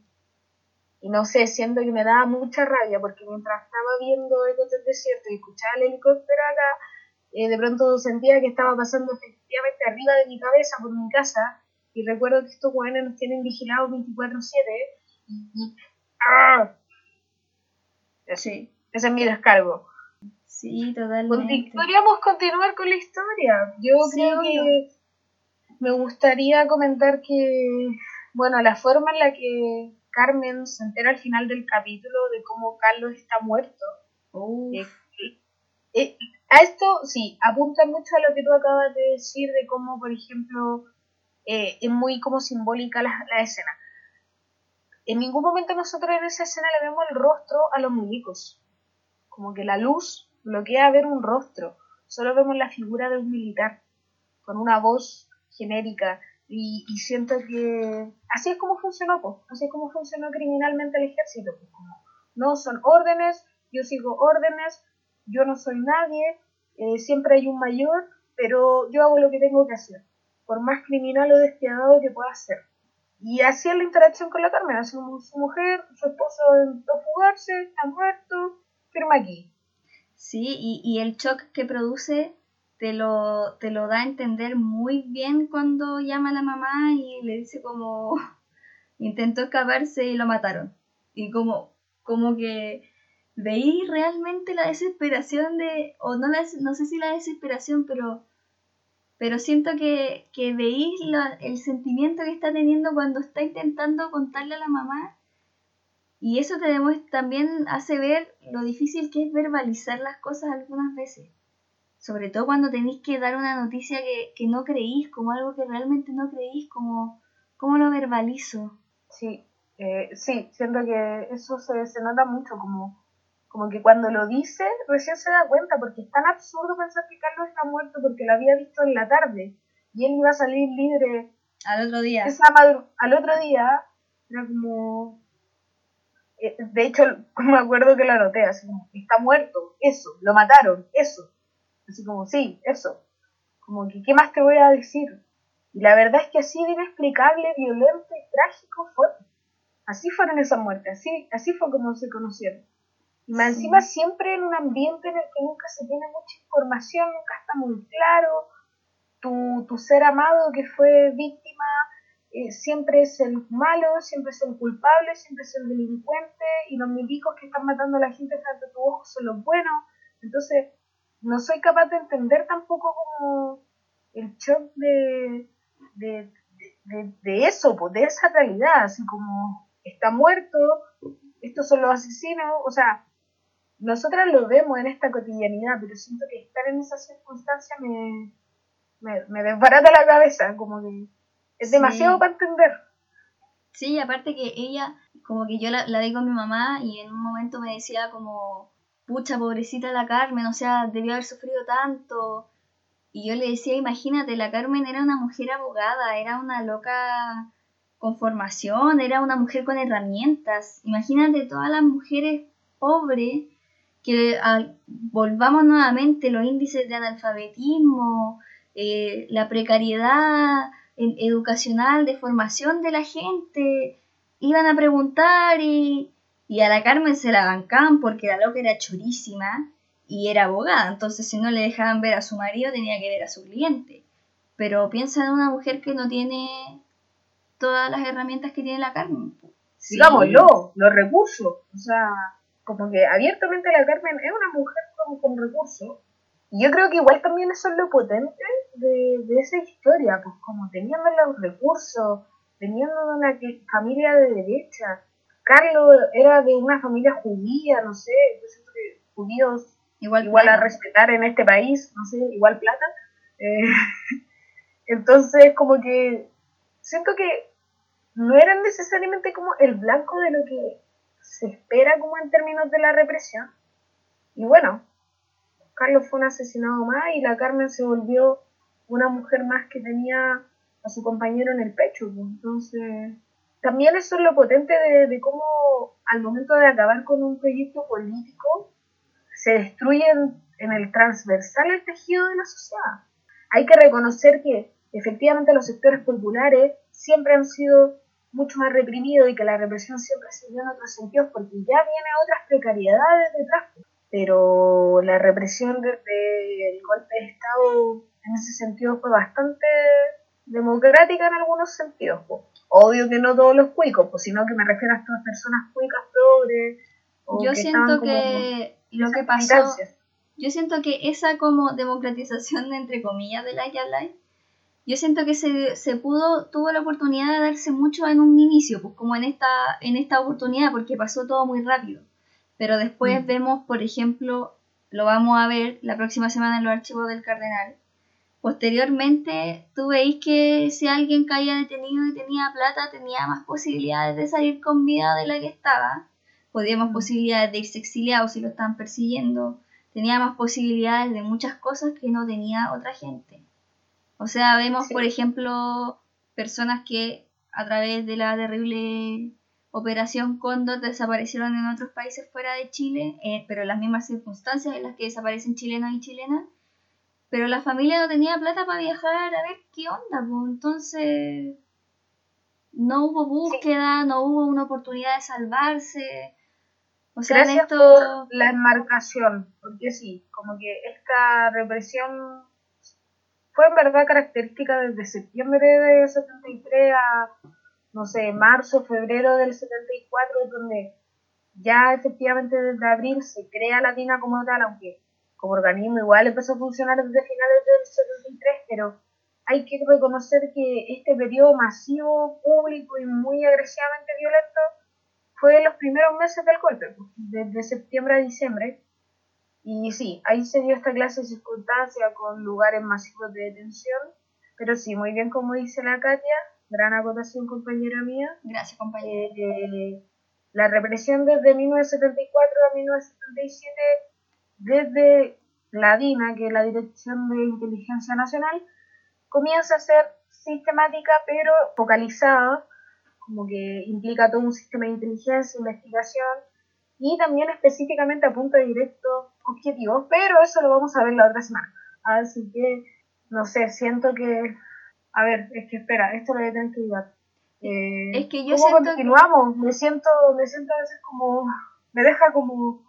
no sé, siento que me daba mucha rabia porque mientras estaba viendo Ecos del Desierto y escuchaba el helicóptero acá, eh, de pronto sentía que estaba pasando efectivamente arriba de mi cabeza por mi casa y recuerdo que estos jóvenes nos tienen vigilados 24/7 y, ¡ah! Así, ese es mi descargo. Sí, totalmente. Podríamos continuar con la historia. Yo creo que me gustaría comentar que, bueno, la forma en la que Carmen se entera al final del capítulo de cómo Carlos está muerto. Eh, eh, a esto sí, apunta mucho a lo que tú acabas de decir de cómo, por ejemplo, eh, es muy como simbólica la, la, escena. En ningún momento nosotros en esa escena le vemos el rostro a los muñecos. Como que la luz bloquea ver un rostro. Solo vemos la figura de un militar con una voz genérica y, siento que así es como funcionó, pues, así es como funcionó criminalmente el ejército, no son órdenes, yo sigo órdenes, yo no soy nadie, eh, siempre hay un mayor, pero yo hago lo que tengo que hacer. por más criminal o despiadado que pueda ser. Y así es la interacción con la Carmen, su, su mujer, su esposo intentó fugarse, está muerto, firma aquí. Sí, y, y el shock que produce te lo, te lo da a entender muy bien cuando llama a la mamá y le dice como *laughs* intentó escaparse y lo mataron. Y como, como que veí realmente la desesperación de, o no, la, no sé si la desesperación, pero, pero siento que, que veí el sentimiento que está teniendo cuando está intentando contarle a la mamá. Y eso te demuestra, también hace ver lo difícil que es verbalizar las cosas algunas veces. Sobre todo cuando tenéis que dar una noticia que, que no creís, como algo que realmente no creís, como cómo lo verbalizo. Sí, eh, sí, siento que eso se, se nota mucho, como, como que cuando lo dice recién se da cuenta, porque es tan absurdo pensar que Carlos está muerto porque lo había visto en la tarde y él iba a salir libre al otro día. Esa al otro día era como... Eh, de hecho, *laughs* me acuerdo que lo anoté, así como, está muerto, eso, lo mataron, eso. Así como, sí, eso. Como que, ¿qué más te voy a decir? Y la verdad es que así de inexplicable, violento y trágico fue. Así fueron esas muertes, así, así fue como se conocieron. Y más encima siempre en un ambiente en el que nunca se tiene mucha información, nunca está muy claro. Tu, tu ser amado que fue víctima eh, siempre es el malo, siempre es el culpable, siempre es el delincuente, y los milicos que están matando a la gente frente a tu ojo son los buenos. Entonces, no soy capaz de entender tampoco como el shock de, de, de, eso, pues, de esa realidad, así como está muerto, estos son los asesinos, o sea, nosotras lo vemos en esta cotidianidad, pero siento que estar en esa circunstancia me, me, desbarata la cabeza, como que es demasiado para entender. Sí, aparte que ella, como que yo la, la vi con mi mamá y en un momento me decía como, pucha, pobrecita la Carmen, o sea, debió haber sufrido tanto. Y yo le decía, imagínate, la Carmen era una mujer abogada, era una loca con formación, era una mujer con herramientas. Imagínate todas las mujeres pobres que volvamos nuevamente los índices de analfabetismo, eh, la precariedad educacional de formación de la gente, iban a preguntar y, y a la Carmen se la bancaban porque la loca era chorísima y era abogada. Entonces, si no le dejaban ver a su marido, tenía que ver a su cliente. Pero piensa en una mujer que no tiene todas las herramientas que tiene la Carmen. Sí. Digámoslo, los recursos. O sea, como que abiertamente la Carmen es una mujer con, con recursos. Y yo creo que igual también eso es lo potente de, de esa historia, pues como teniendo los recursos, teniendo una familia de derecha, Carlos era de una familia judía, no sé, yo siento que judíos igual, igual a respetar en este país, no sé, igual plata. Eh, *laughs* entonces, como que siento que no eran necesariamente como el blanco de lo que se espera como en términos de la represión. Y bueno, Carlos fue un asesinado más y la Carmen se volvió una mujer más que tenía a su compañero en el pecho. Pues. Entonces, también eso es lo potente de, cómo al momento de acabar con un proyecto político se destruye en, el transversal el tejido de la sociedad. Hay que reconocer que efectivamente los sectores populares siempre han sido mucho más reprimidos y que la represión siempre se dio en otros sentidos porque ya viene otras precariedades detrás. Pero la represión desde el golpe de Estado en ese sentido fue bastante democrática en algunos sentidos. Obvio que no todos los cuicos, pues, sino que me refiero a estas personas cuicas progres. Yo siento que lo que pasó, yo siento que esa como democratización *laughs* entre comillas de la Life, yo siento que se, se, pudo, tuvo la oportunidad de darse mucho en un inicio, pues como en esta, en esta oportunidad, porque pasó todo muy rápido. Pero después mm. vemos, por ejemplo, lo vamos a ver la próxima semana en los archivos del Cardenal, Posteriormente, tú veis que si alguien caía detenido y tenía plata, tenía más posibilidades de salir con vida de la que estaba. Podía más mm. posibilidades de irse exiliado si lo estaban persiguiendo. Tenía más posibilidades de muchas cosas que no tenía otra gente. O sea, vemos, por ejemplo, personas que a través de la terrible operación Cóndor desaparecieron en otros países fuera de Chile, eh, pero en las mismas circunstancias en las que desaparecen chilenos y chilenas Pero la familia no tenía plata para viajar a ver qué onda, pues entonces no hubo búsqueda, no hubo una oportunidad de salvarse. O sea, Gracias por la enmarcación, porque sí, como que esta represión fue en verdad característica desde septiembre de 73 a, no sé, marzo, febrero del 74, donde ya efectivamente desde abril se crea la DINA como tal, aunque como organismo igual empezó a funcionar desde finales del 73, pero hay que reconocer que este periodo masivo, público y muy agresivamente violento fue los primeros meses del golpe, pues, desde septiembre a diciembre, y sí, ahí se dio esta clase de circunstancia con lugares masivos de detención, pero sí, muy bien como dice la Katia, gran acotación compañera mía. Gracias compañera. Eh, la represión desde 1974 a 1977, desde la DINA, que es la Dirección de Inteligencia Nacional, comienza a ser sistemática pero focalizada, como que implica todo un sistema de inteligencia, investigación y también específicamente a punto directo objetivos, pero eso lo vamos a ver la otra semana. Así que, no sé, siento que... A ver, es que espera, esto lo voy a tener que ayudar. Eh, es que yo ¿Cómo continuamos? Me siento, me siento a veces como... Me deja como...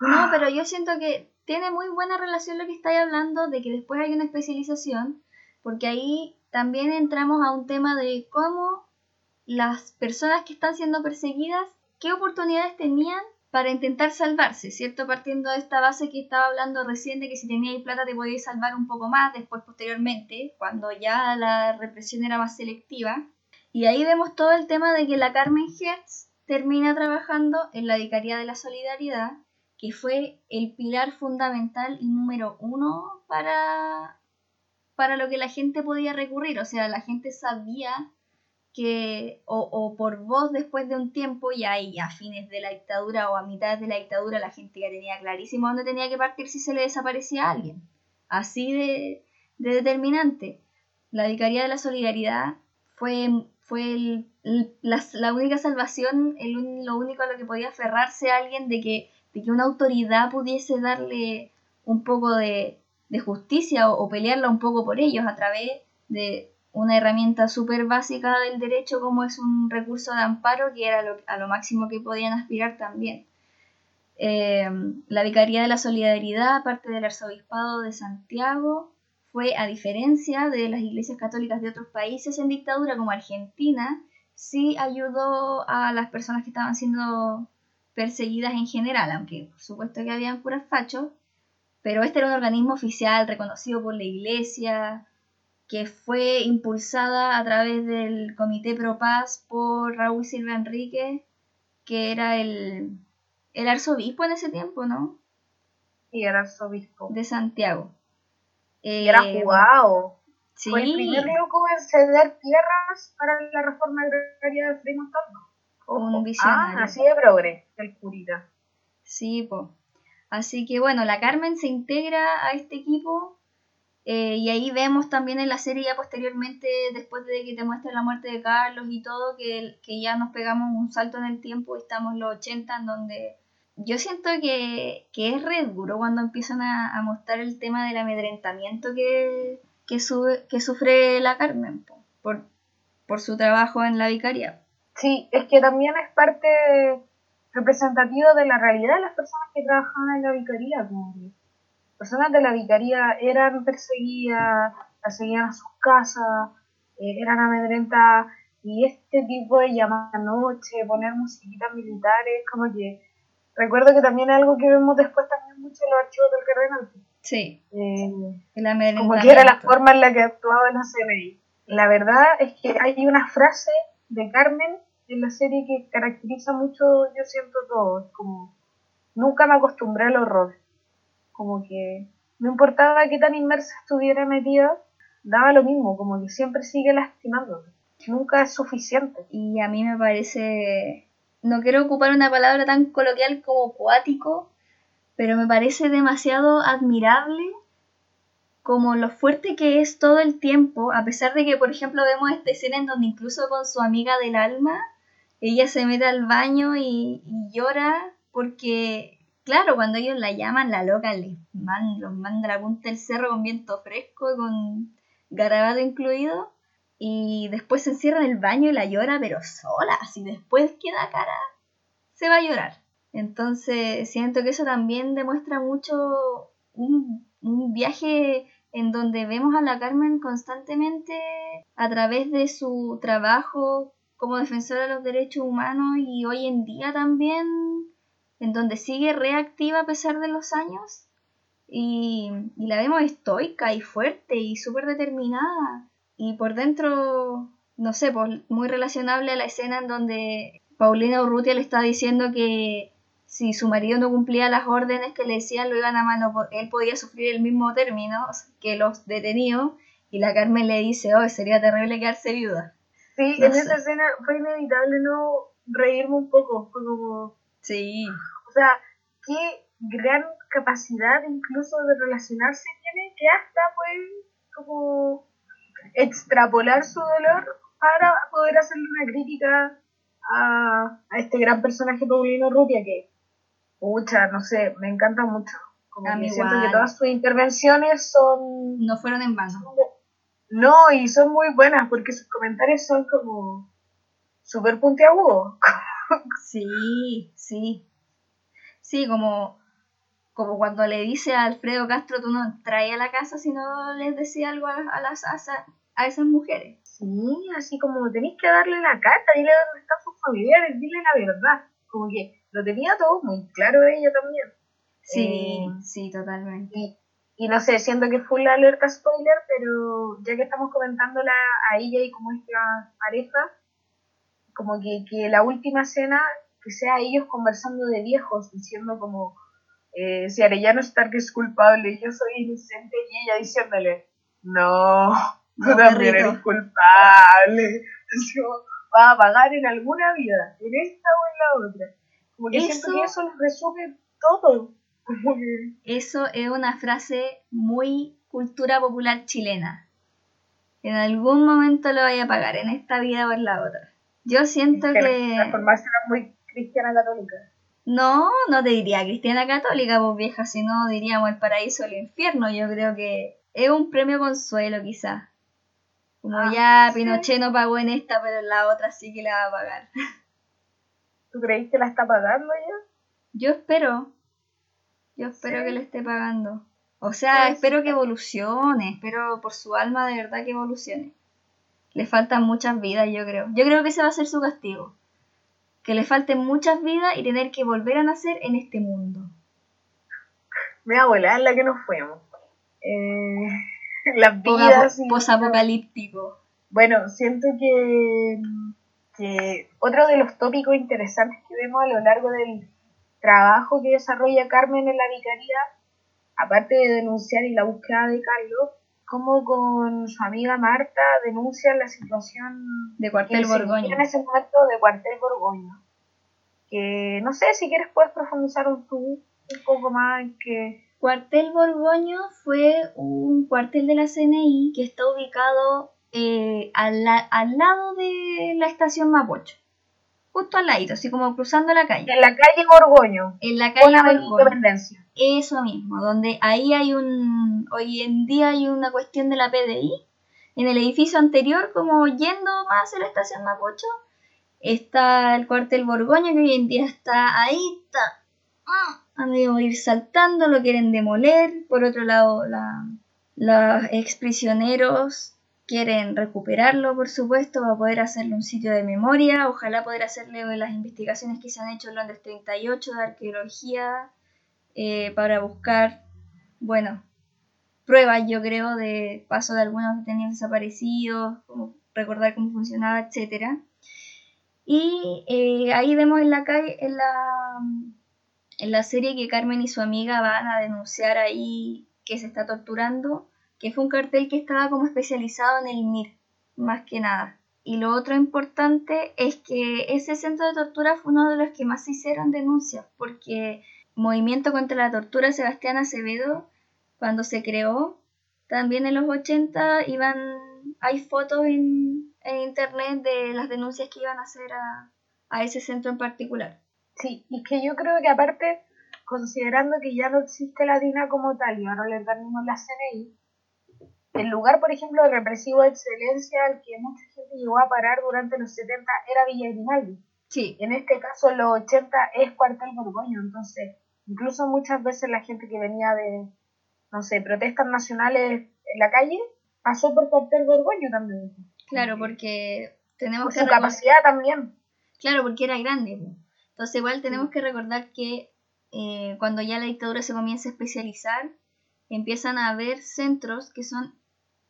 No, pero yo siento que tiene muy buena relación lo que estáis hablando de que después hay una especialización, porque ahí también entramos a un tema de cómo las personas que están siendo perseguidas, qué oportunidades tenían para intentar salvarse, ¿cierto? Partiendo de esta base que estaba hablando recién de que si teníais plata te podíais salvar un poco más, después posteriormente, cuando ya la represión era más selectiva. Y ahí vemos todo el tema de que la Carmen Hertz termina trabajando en la Vicaría de la Solidaridad, que fue el pilar fundamental y número uno para, para lo que la gente podía recurrir. O sea, la gente sabía que, o, por voz después de un tiempo, ya ahí a fines de la dictadura o a mitad de la dictadura, la gente ya tenía clarísimo dónde tenía que partir si se le desaparecía a alguien. Así de, determinante. La Vicaría de la Solidaridad fue, fue la, única salvación, el, lo único a lo que podía aferrarse alguien de que, de que una autoridad pudiese darle un poco de, justicia o pelearla un poco por ellos a través de, una herramienta súper básica del derecho como es un recurso de amparo, que era a lo máximo que podían aspirar también. Eh, la Vicaría de la Solidaridad, parte del Arzobispado de Santiago, fue, a diferencia de las iglesias católicas de otros países en dictadura como Argentina, sí ayudó a las personas que estaban siendo perseguidas en general, aunque por supuesto que habían puras fachos, pero este era un organismo oficial reconocido por la iglesia, que fue impulsada a través del Comité Pro Paz por Raúl Silva Enrique, que era el, el arzobispo en ese tiempo, ¿no? Sí, era arzobispo. De Santiago. y era eh, jugado. Sí. Fue el primer loco en ceder tierras para la reforma agraria de Frei Montalvo. Un visionario. Ah, así de progre, el curita. Sí, pues. Así que bueno, la Carmen se integra a este equipo eh, y ahí vemos también en la serie ya posteriormente, después de que te muestre la muerte de Carlos y todo, que, que ya nos pegamos un salto en el tiempo y estamos los 80 en donde yo siento que, que es re duro cuando empiezan a, mostrar el tema del amedrentamiento que, que, que sufre la Carmen por, por su trabajo en la vicaría. Sí, es que también es parte representativa de la realidad de las personas que trabajan en la vicaría. Como personas de la vicaría eran perseguidas, perseguían a sus casas, eh, eran amedrentadas, y este tipo de llamadas noche, poner musiquitas militares, como que recuerdo que también es algo que vemos después también mucho en los archivos del cardenal. Sí. Eh, como que era la forma en la que actuaba la CNI. La verdad es que hay una frase de Carmen en la serie que caracteriza mucho, yo siento todo, como nunca me acostumbré al horror como que no importaba qué tan inmersa estuviera metida, daba lo mismo, como que siempre sigue lastimando. Nunca es suficiente. Y a mí me parece, no quiero ocupar una palabra tan coloquial como poático, pero me parece demasiado admirable como lo fuerte que es todo el tiempo, a pesar de que, por ejemplo, vemos esta escena en donde incluso con su amiga del alma, ella se mete al baño y, llora porque claro, cuando ellos la llaman, la loca les man, los manda a la punta del cerro con viento fresco, con garabato incluido, y después se encierra en el baño y la llora, pero sola, así después queda cara, se va a llorar. Entonces siento que eso también demuestra mucho un, un viaje en donde vemos a la Carmen constantemente a través de su trabajo como defensora de los derechos humanos y hoy en día también, en donde sigue reactiva a pesar de los años. Y, la vemos estoica y fuerte y súper determinada. Y por dentro, no sé, pues, muy relacionable a la escena en donde Paulina Urrutia le está diciendo que si su marido no cumplía las órdenes que le decían, lo iban a mano, él podía sufrir el mismo término que los detenidos. Y la Carmen le dice, oh, sería terrible quedarse viuda. Sí, en esa escena fue inevitable no reírme un poco. Fue como. Sí. O sea, qué gran capacidad incluso de relacionarse tiene que hasta puede como extrapolar su dolor para poder hacerle una crítica a, a este gran personaje Paulino Rubia que, mucha, no sé, me encanta mucho. Como que siento que todas sus intervenciones son... No fueron en vano. No, y son muy buenas porque sus comentarios son como súper puntiagudos. *laughs* sí, sí. Sí, como, como cuando le dice a Alfredo Castro, tú no traes a la casa si no les decía algo a, las, a, esas mujeres. Sí, así como tenéis que darle la carta, dile dónde están sus familiares, dile la verdad. Como que lo tenía todo muy claro ella también. Sí, eh, sí, totalmente. Y no sé, siento que fue la alerta spoiler, pero ya que estamos comentándola a ella y como esta pareja, como que, que la última escena, que sea ellos conversando de viejos, diciendo como, eh, si Arellano Stark es culpable, yo soy inocente, y ella diciéndole, no, tú también eres culpable, *laughs* va a pagar en alguna vida, en esta o en la otra. Como que siento que eso resume todo. *laughs* Eso es una frase muy cultura popular chilena. En algún momento lo voy a pagar, en esta vida o en la otra. Yo siento que... que... Transformarse muy cristiana católica. No, no te diría cristiana católica, pues vieja, sino diríamos el paraíso o el infierno. Yo creo que es un premio consuelo, quizás. Como ah, ya Pinochet no pagó en esta, pero en la otra sí que la va a pagar. ¿Tú crees que la está pagando ya? Yo espero. Yo espero que le esté pagando. O sea, espero que evolucione, espero por su alma de verdad que evolucione. Le faltan muchas vidas, yo creo. Yo creo que ese va a ser su castigo. Que le falten muchas vidas y tener que volver a nacer en este mundo. Mi abuela es la que nos fuimos. Eh, *laughs* las vidas. Posapocalíptico. Bueno, siento que, que otro de los tópicos interesantes que vemos a lo largo del trabajo que desarrolla Carmen en la vicaría, aparte de denunciar y la búsqueda de Carlos, como con su amiga Marta denuncian la situación de Cuartel Borgoño. En ese momento de Cuartel Borgoño. Que no sé si quieres puedes profundizar tú un poco más en que... Cuartel Borgoño fue un cuartel de la CNI que está ubicado eh, al, al lado de la estación Mapocho justo al ladito, así como cruzando la calle. En la calle Borgoño. En la calle Borgoño. Eso mismo, donde ahí hay un, hoy en día hay una cuestión de la PDI. En el edificio anterior, como yendo más hacia la estación Mapocho, está el cuartel Borgoño, que hoy en día está ahí, está ah, de ir saltando, lo quieren demoler. Por otro lado, la, los exprisioneros quieren recuperarlo, por supuesto, para poder hacerle un sitio de memoria, ojalá poder hacerle las investigaciones que se han hecho en Londres 38 de arqueología, eh, para buscar, bueno, pruebas, yo creo, de paso de algunos detenidos desaparecidos, recordar cómo funcionaba, etc. Y eh, ahí vemos en la calle, en la, en la serie que Carmen y su amiga van a denunciar ahí que se está torturando que fue un cartel que estaba como especializado en el MIR, más que nada. Y lo otro importante es que ese centro de tortura fue uno de los que más se hicieron denuncias, porque Movimiento contra la Tortura Sebastián Acevedo, cuando se creó, también en los 80 iban, hay fotos en, en internet de las denuncias que iban a hacer a, a ese centro en particular. Sí, y que yo creo que aparte considerando que ya no existe la DINA como tal y ahora le organismo la CNI, el lugar, por ejemplo, de represivo de excelencia al que mucha gente llegó a parar durante los 70 era Villa Grimaldi. Sí. En este caso, los 80 es Cuartel Borgoño, entonces, incluso muchas veces la gente que venía de, no sé, protestas nacionales en la calle, pasó por Cuartel Borgoño también. Claro, porque tenemos por que... su recordar- capacidad también. Claro, porque era grande. Entonces igual tenemos que recordar que eh, cuando ya la dictadura se comienza a especializar, empiezan a haber centros que son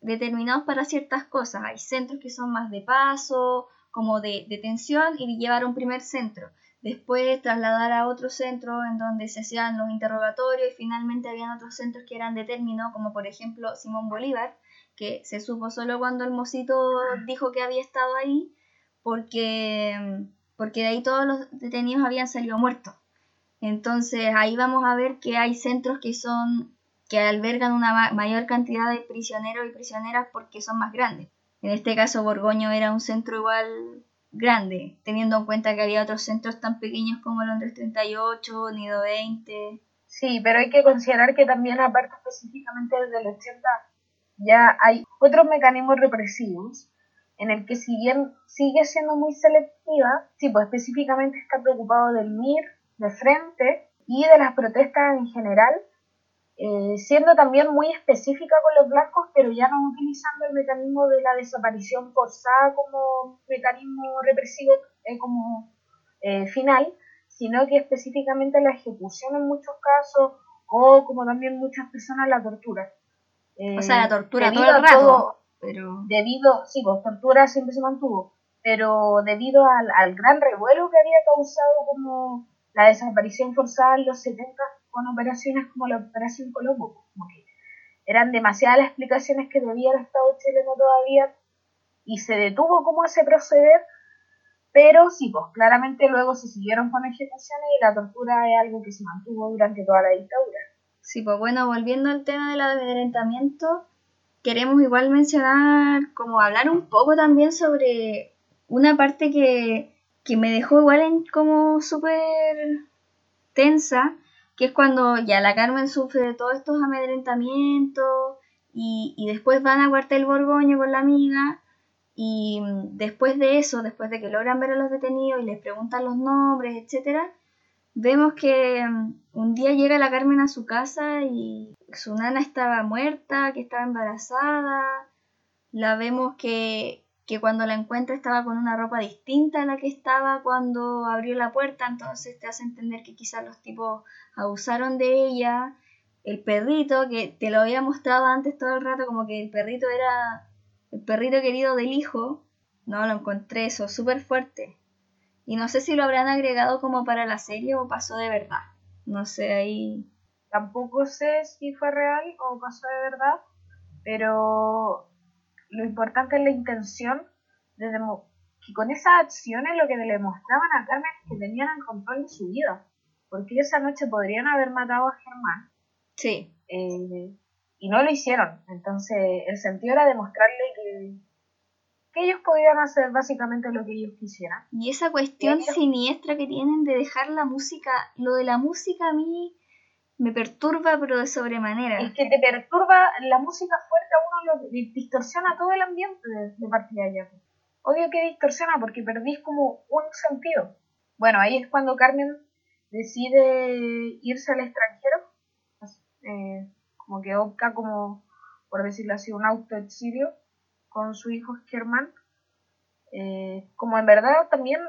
determinados para ciertas cosas. Hay centros que son más de paso, como de detención, y llevar a un primer centro. Después trasladar a otro centro en donde se hacían los interrogatorios y finalmente habían otros centros que eran de término, como por ejemplo Simón Bolívar, que se supo solo cuando el mocito dijo que había estado ahí, porque, porque de ahí todos los detenidos habían salido muertos. Entonces ahí vamos a ver que hay centros que son que albergan una ma- mayor cantidad de prisioneros y prisioneras porque son más grandes. En este caso Borgoño era un centro igual grande, teniendo en cuenta que había otros centros tan pequeños como Londres 38, Nido 20. Sí, pero hay que considerar que también, aparte específicamente desde el 80, ya hay otros mecanismos represivos en el que si bien sigue siendo muy selectiva, sí, pues específicamente está preocupado del MIR, de frente y de las protestas en general, eh, siendo también muy específica con los blancos, pero ya no utilizando el mecanismo de la desaparición forzada como mecanismo represivo eh, como eh, final, sino que específicamente la ejecución en muchos casos o como también muchas personas la tortura. Eh, O sea, la tortura todo el rato. todo- Pero debido, sí, pues tortura siempre se mantuvo, pero debido al, al gran revuelo que había causado como la desaparición forzada en los 70 con operaciones como la Operación Colombo, como que eran demasiadas las explicaciones que debía el Estado chileno todavía y se detuvo como ese proceder, pero sí, pues claramente luego se siguieron con ejecuciones y la tortura es algo que se mantuvo durante toda la dictadura. Sí, pues bueno, volviendo al tema del amedrentamiento, queremos igual mencionar, como hablar un poco también sobre una parte que, que me dejó igual en como súper tensa, que es cuando ya la Carmen sufre de todos estos amedrentamientos y, y después van a Cuartel Borgoño con la amiga y después de eso, después de que logran ver a los detenidos y les preguntan los nombres, etcétera, vemos que mm, un día llega la Carmen a su casa y su nana estaba muerta, que estaba embarazada. La vemos que, que cuando la encuentra estaba con una ropa distinta a la que estaba cuando abrió la puerta, entonces te hace entender que quizás los tipos abusaron de ella. El perrito, que te lo había mostrado antes todo el rato, como que el perrito era el perrito querido del hijo. No, lo encontré eso, súper fuerte. Y no sé si lo habrán agregado como para la serie o pasó de verdad. No sé, ahí. Tampoco sé si fue real o pasó de verdad, pero lo importante es la intención de demo- que con esas acciones lo que le mostraban a Carmen es que tenían el control de su vida, porque esa noche podrían haber matado a Germán Sí, eh, y no lo hicieron. Entonces el sentido era demostrarle que, que ellos podían hacer básicamente lo que ellos quisieran. Y esa cuestión Ellos- siniestra que tienen de dejar la música, lo de la música a mí me perturba, pero de sobremanera. Es que te perturba la música fuerte a uno, lo, di- distorsiona todo el ambiente de, de partida ya. Obvio que distorsiona porque perdís como un sentido. Bueno, ahí es cuando Carmen decide irse al extranjero, eh, como que opta como, por decirlo así, un autoexilio con su hijo Germán. Eh, como en verdad también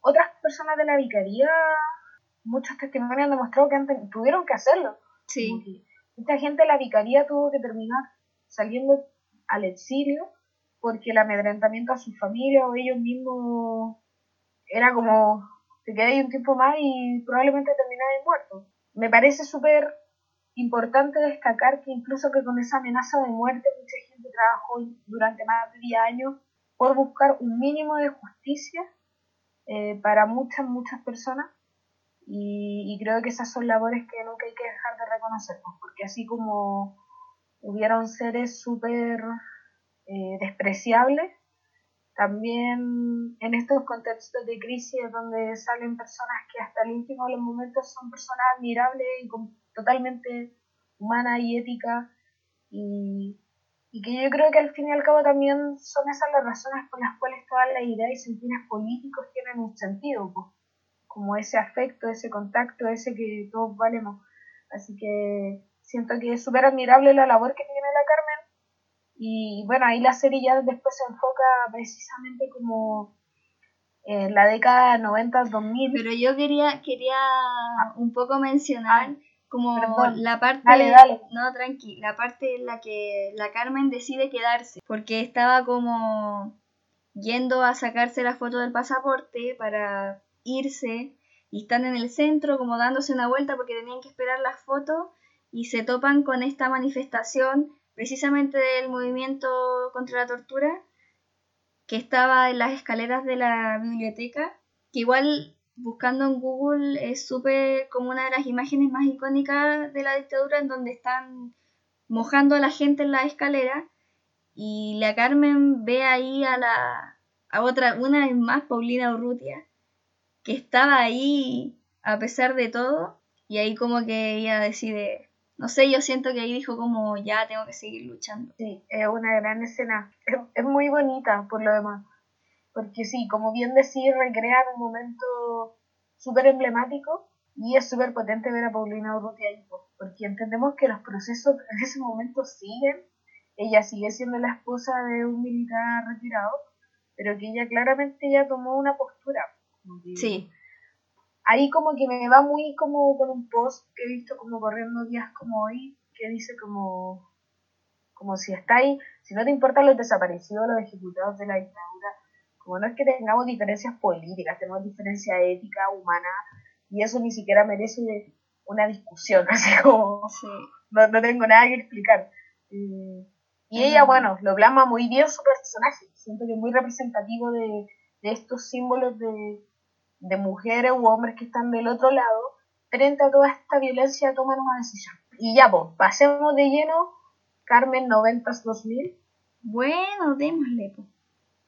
otras personas de la vicaría, muchos testimonios han demostrado que han ten- tuvieron que hacerlo. Sí, Mucha gente de la vicaría tuvo que terminar saliendo al exilio porque el amedrentamiento a su familia o ellos mismos era como te quedáis un tiempo más y probablemente termináis muerto. Me parece súper importante destacar que incluso que con esa amenaza de muerte mucha gente trabajó durante más de 10 años por buscar un mínimo de justicia eh, para muchas, muchas personas y, creo que esas son labores que nunca hay que dejar de reconocer, pues, porque así como hubieron seres súper eh, despreciables, también en estos contextos de crisis donde salen personas que hasta el último de los momentos son personas admirables y totalmente humanas y éticas y, y, que yo creo que al fin y al cabo también son esas las razones por las cuales todas las ideas y sentires políticos tienen un sentido, pues, como ese afecto, ese contacto, ese que todos valemos. Así que siento que es súper admirable la labor que tiene la Carmen y bueno, ahí la serie ya después se enfoca precisamente como en la década 90-2000. Pero yo quería, quería un poco mencionar como la parte dale, dale. no tranqui la parte en la que la Carmen decide quedarse porque estaba como yendo a sacarse la foto del pasaporte para irse y están en el centro como dándose una vuelta porque tenían que esperar las fotos y se topan con esta manifestación precisamente del movimiento contra la tortura que estaba en las escaleras de la biblioteca, que igual buscando en Google es como una de las imágenes más icónicas de la dictadura en donde están mojando a la gente en la escalera y la Carmen ve ahí a la a otra una vez más Paulina Urrutia que estaba ahí a pesar de todo y ahí como que ella decide no sé, yo siento que ahí dijo como ya tengo que seguir luchando. Sí, es una gran escena, es, muy bonita por lo demás, porque sí, como bien decir, recrea un momento súper emblemático y es súper potente ver a Paulina Urrutia ahí, porque entendemos que los procesos en ese momento siguen, ella sigue siendo la esposa de un militar retirado, pero que ella claramente ya tomó una postura. Sí. Ahí como que me va muy como con un post que he visto como corriendo días como hoy, que dice como, como si estáis, si no te importan los desaparecidos, los ejecutados de la dictadura, como no es que tengamos diferencias políticas, tenemos diferencia ética, humana, y eso ni siquiera merece una discusión, *laughs* así como no, no, tengo nada que explicar. y ella, bueno, lo plasma muy bien su personaje, siento que es muy representativo de, de estos símbolos de, de mujeres u hombres que están del otro lado, frente a toda esta violencia toman una decisión. Y ya, pues, pasemos de lleno, Carmen 90-2000. Bueno, démosle, pues.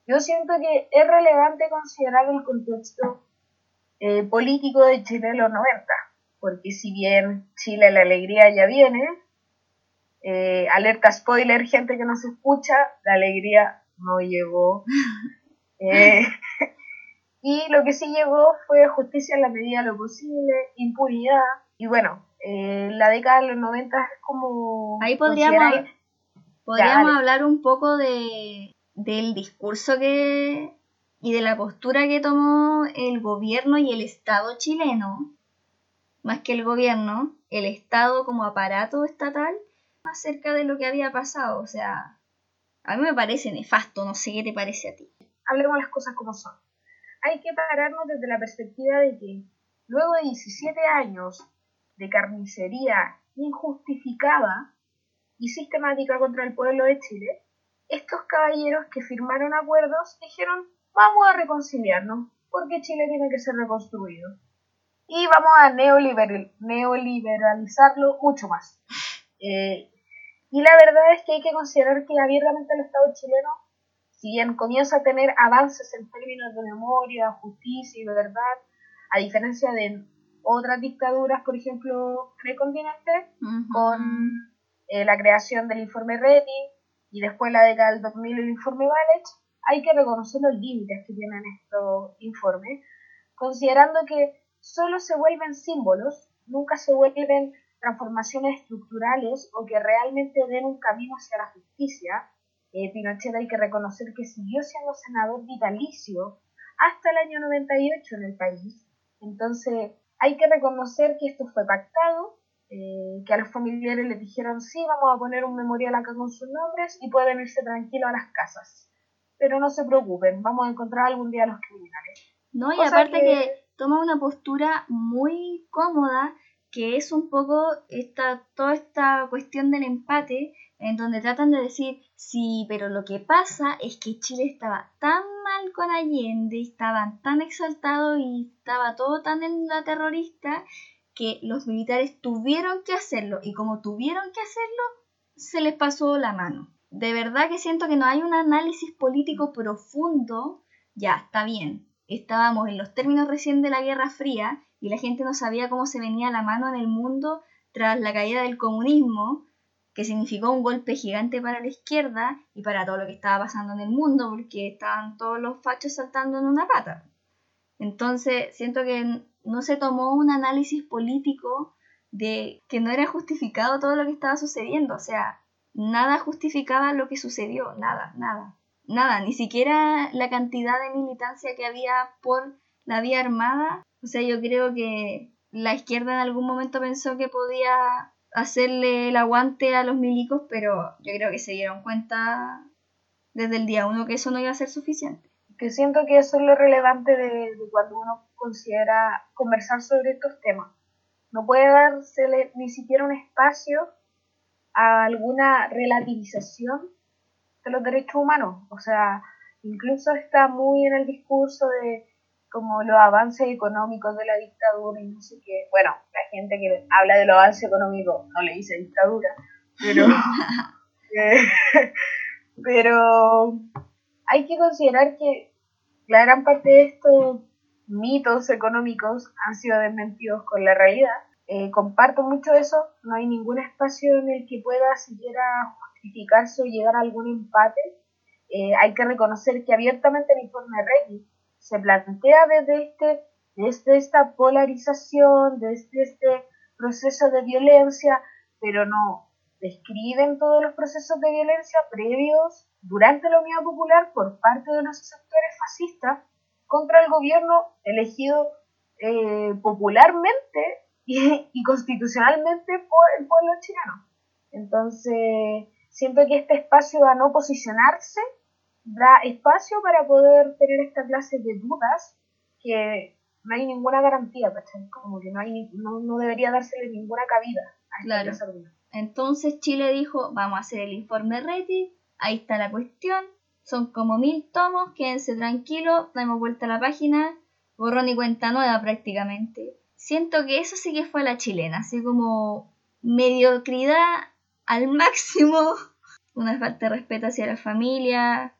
Yo siento que es relevante considerar el contexto eh, político de Chile en los 90, porque si bien Chile la alegría ya viene, eh, alerta spoiler, gente que no se escucha, la alegría no llegó. *laughs* Eh, y lo que sí llegó fue justicia en la medida de lo posible, impunidad. Y bueno, eh, la década de los 90 es como... Ahí podríamos, podríamos hablar un poco de, del discurso que y de la postura que tomó el gobierno y el Estado chileno, más que el gobierno, el Estado como aparato estatal, acerca de lo que había pasado. O sea, a mí me parece nefasto, no sé qué te parece a ti. Hablemos las cosas como son hay que pararnos desde la perspectiva de que luego de 17 años de carnicería injustificada y sistemática contra el pueblo de Chile, estos caballeros que firmaron acuerdos dijeron vamos a reconciliarnos porque Chile tiene que ser reconstruido y vamos a neoliberalizarlo mucho más. Eh, y la verdad es que hay que considerar que abiertamente el Estado chileno si bien comienza a tener avances en términos de memoria, justicia y verdad, a diferencia de otras dictaduras, por ejemplo, precontinente, con eh, la creación del informe Reti y después la década del 2000 el informe Valech, hay que reconocer los límites que tienen estos informes, considerando que solo se vuelven símbolos, nunca se vuelven transformaciones estructurales o que realmente den un camino hacia la justicia, eh, Pinochet hay que reconocer que siguió siendo senador vitalicio hasta el año 98 en el país. Entonces hay que reconocer que esto fue pactado, eh, que a los familiares les dijeron sí, vamos a poner un memorial acá con sus nombres y pueden irse tranquilos a las casas. Pero no se preocupen, vamos a encontrar algún día a los criminales. No, y aparte que... toma una postura muy cómoda, que es un poco esta, toda esta cuestión del empate, en donde tratan de decir, sí, pero lo que pasa es que Chile estaba tan mal con Allende, estaban tan exaltados y estaba todo tan en la terrorista que los militares tuvieron que hacerlo y como tuvieron que hacerlo, se les pasó la mano. de verdad que siento que no hay un análisis político profundo. Ya, está bien. Estábamos en los términos recién de la Guerra Fría y la gente no sabía cómo se venía la mano en el mundo tras la caída del comunismo, que significó un golpe gigante para la izquierda y para todo lo que estaba pasando en el mundo, porque estaban todos los fachos saltando en una pata. Entonces, siento que no se tomó un análisis político de que no era justificado todo lo que estaba sucediendo, o sea, nada justificaba lo que sucedió, nada, nada, nada, ni siquiera la cantidad de militancia que había por la vía armada, o sea, yo creo que la izquierda en algún momento pensó que podía hacerle el aguante a los milicos, pero yo creo que se dieron cuenta desde el día uno que eso no iba a ser suficiente. Que siento que eso es lo relevante de cuando uno considera conversar sobre estos temas no puede dársele ni siquiera un espacio a alguna relativización de los derechos humanos. O sea, incluso está muy en el discurso de como los avances económicos de la dictadura y no sé qué. Bueno, la gente que habla de los avances económicos no le dice dictadura, pero, eh, *laughs* *laughs* pero hay que considerar que la gran parte de estos mitos económicos han sido desmentidos con la realidad eh, comparto mucho eso, no hay ningún espacio en el que pueda siquiera justificarse o llegar a algún empate. Eh, hay que reconocer que abiertamente el informe Reddit se plantea desde, este, desde esta polarización, desde este proceso de violencia, pero no describen todos los procesos de violencia previos durante la Unidad Popular por parte de unos sectores fascistas contra el gobierno elegido eh, popularmente *laughs* y, constitucionalmente por el pueblo chileno. Entonces, siento que este espacio a no posicionarse da espacio para poder tener esta clase de dudas que no hay ninguna garantía, Como que no, hay, no, no debería dársele ninguna cabida a esta claro. Entonces Chile dijo, vamos a hacer el informe Reddit, ahí está la cuestión, son como mil tomos, quédense tranquilos, damos vuelta a la página, borrón y cuenta nueva prácticamente siento que eso sí que fue la chilena, así como mediocridad al máximo, *laughs* una falta de respeto hacia la familia,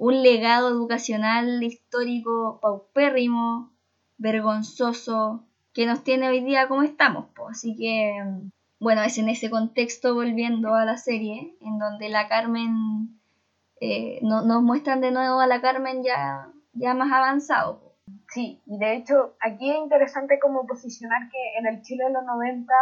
un legado educacional histórico paupérrimo, vergonzoso, que nos tiene hoy día como estamos. Así que, bueno, es en ese contexto, volviendo a la serie, en donde la Carmen, eh, nos muestran de nuevo a la Carmen ya, ya más avanzado. Sí, y de hecho aquí es interesante como posicionar que en el Chile de los 90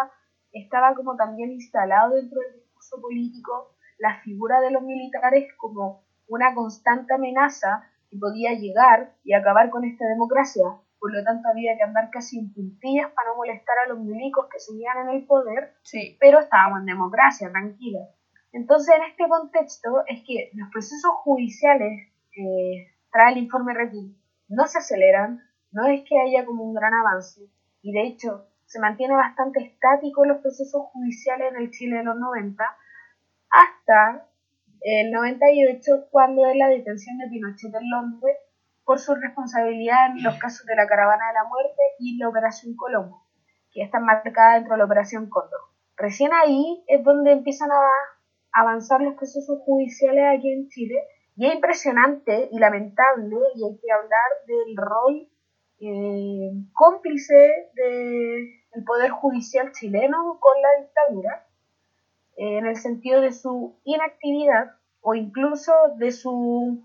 estaba como también instalado dentro del discurso político la figura de los militares como una constante amenaza que podía llegar y acabar con esta democracia. Por lo tanto había que andar casi en puntillas para no molestar a los milicos que seguían en el poder, sí. pero estábamos en democracia, tranquila. Entonces en este contexto es que los procesos judiciales eh, trae el informe Retín no se aceleran, no es que haya como un gran avance, y de hecho se mantiene bastante estático los procesos judiciales en el Chile de los 90, hasta el 98, cuando es la detención de Pinochet en Londres por su responsabilidad en los casos de la Caravana de la Muerte y la Operación Colombo, que está marcada dentro de la Operación Cóndor. Recién ahí es donde empiezan a avanzar los procesos judiciales aquí en Chile y es impresionante y lamentable, y hay que hablar del rol eh, cómplice del Poder Judicial chileno con la dictadura, eh, en el sentido de su inactividad o incluso de su,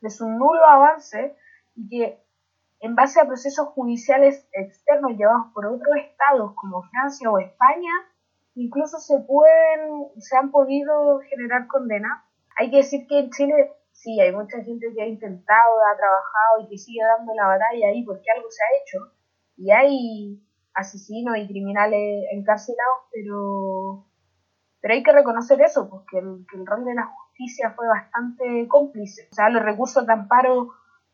de su nulo avance, y que en base a procesos judiciales externos llevados por otros estados como Francia o España, incluso se pueden, se han podido generar condenas hay que decir que en Chile sí, hay mucha gente que ha intentado, ha trabajado y que sigue dando la batalla ahí porque algo se ha hecho. Y hay asesinos y criminales encarcelados, pero, pero hay que reconocer eso, porque el, que el rol de la justicia fue bastante cómplice. O sea, los recursos de amparo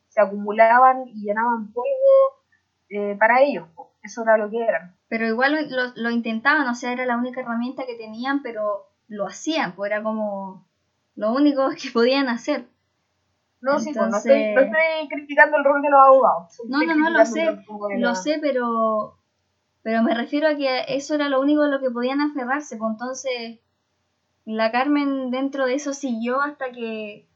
se acumulaban y llenaban polvo eh, para ellos. Eso era lo que eran. Pero igual lo, lo, intentaban, o sea, era la única herramienta que tenían, pero lo hacían, pues era como lo único *laughs* que podían hacer. No, sí, pues, no, estoy, criticando el rol de los abogados. No, no, no, lo sé, lo sé, pero, pero me refiero a que eso era lo único a lo que podían aferrarse, pues entonces la Carmen dentro de eso siguió hasta que,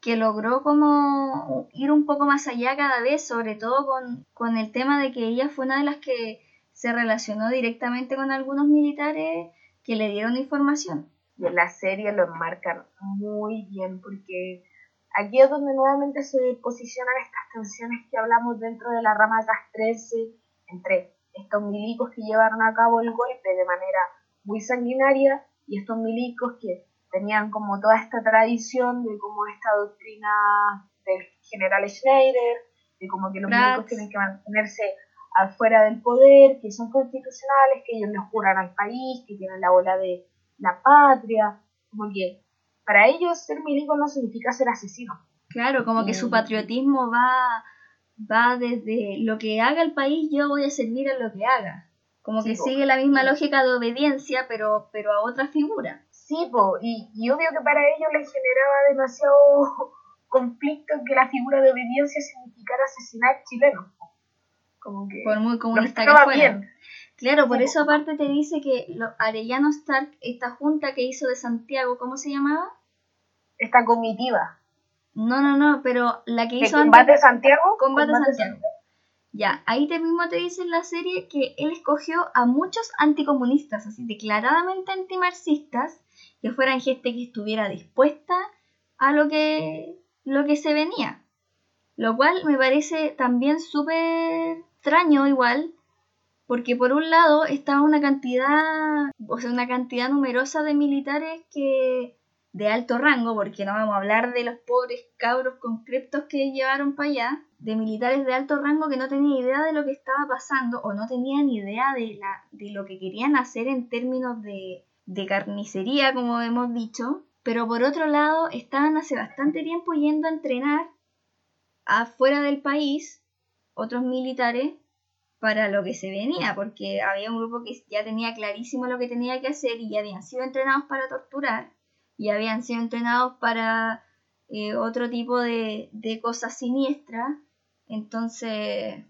que logró como ir un poco más allá cada vez, sobre todo con, con el tema de que ella fue una de las que se relacionó directamente con algunos militares que le dieron información. Y en la serie lo enmarcan muy bien porque aquí es donde nuevamente se posicionan estas tensiones que hablamos dentro de la rama castrense entre estos milicos que llevaron a cabo el golpe de manera muy sanguinaria y estos milicos que tenían como toda esta tradición de como esta doctrina del general Schneider, de como que los milicos tienen que mantenerse afuera del poder, que son constitucionales, que ellos les juran al país, que tienen la bola de la patria, como que para ellos ser milico no significa ser asesino. Claro, como que su mm. patriotismo va, va desde lo que haga el país, yo voy a servir a lo que haga. Como que sigue la misma lógica de obediencia, pero, pero a otra figura. Sí, po, y, y obvio que para ellos les generaba demasiado conflicto que la figura de obediencia significara asesinar chilenos. Como que por muy comunista que fuera. Claro, por eso aparte te dice que lo, Arellano Stark, esta junta que hizo de Santiago, ¿cómo se llamaba? Esta comitiva. No, no, no, pero la que hizo... ¿Combate Santiago? Combate, Santiago. Ya, ahí te mismo te dice en la serie que él escogió a muchos anticomunistas, así declaradamente antimarxistas, que fueran gente que estuviera dispuesta a lo que, lo que se venía. Lo cual me parece también súper extraño igual, porque por un lado estaba una cantidad, o sea, una cantidad numerosa de militares que de alto rango, porque no vamos a hablar de los pobres cabros con criptos que llevaron para allá, de militares de alto rango que no tenían idea de lo que estaba pasando o no tenían idea de, la, de lo que querían hacer en términos de, de carnicería, como hemos dicho, pero por otro lado estaban hace bastante tiempo yendo a entrenar afuera del país otros militares para lo que se venía, porque había un grupo que ya tenía clarísimo lo que tenía que hacer y ya habían sido entrenados para torturar y habían sido entrenados para eh, otro tipo de, de cosas siniestras. Entonces,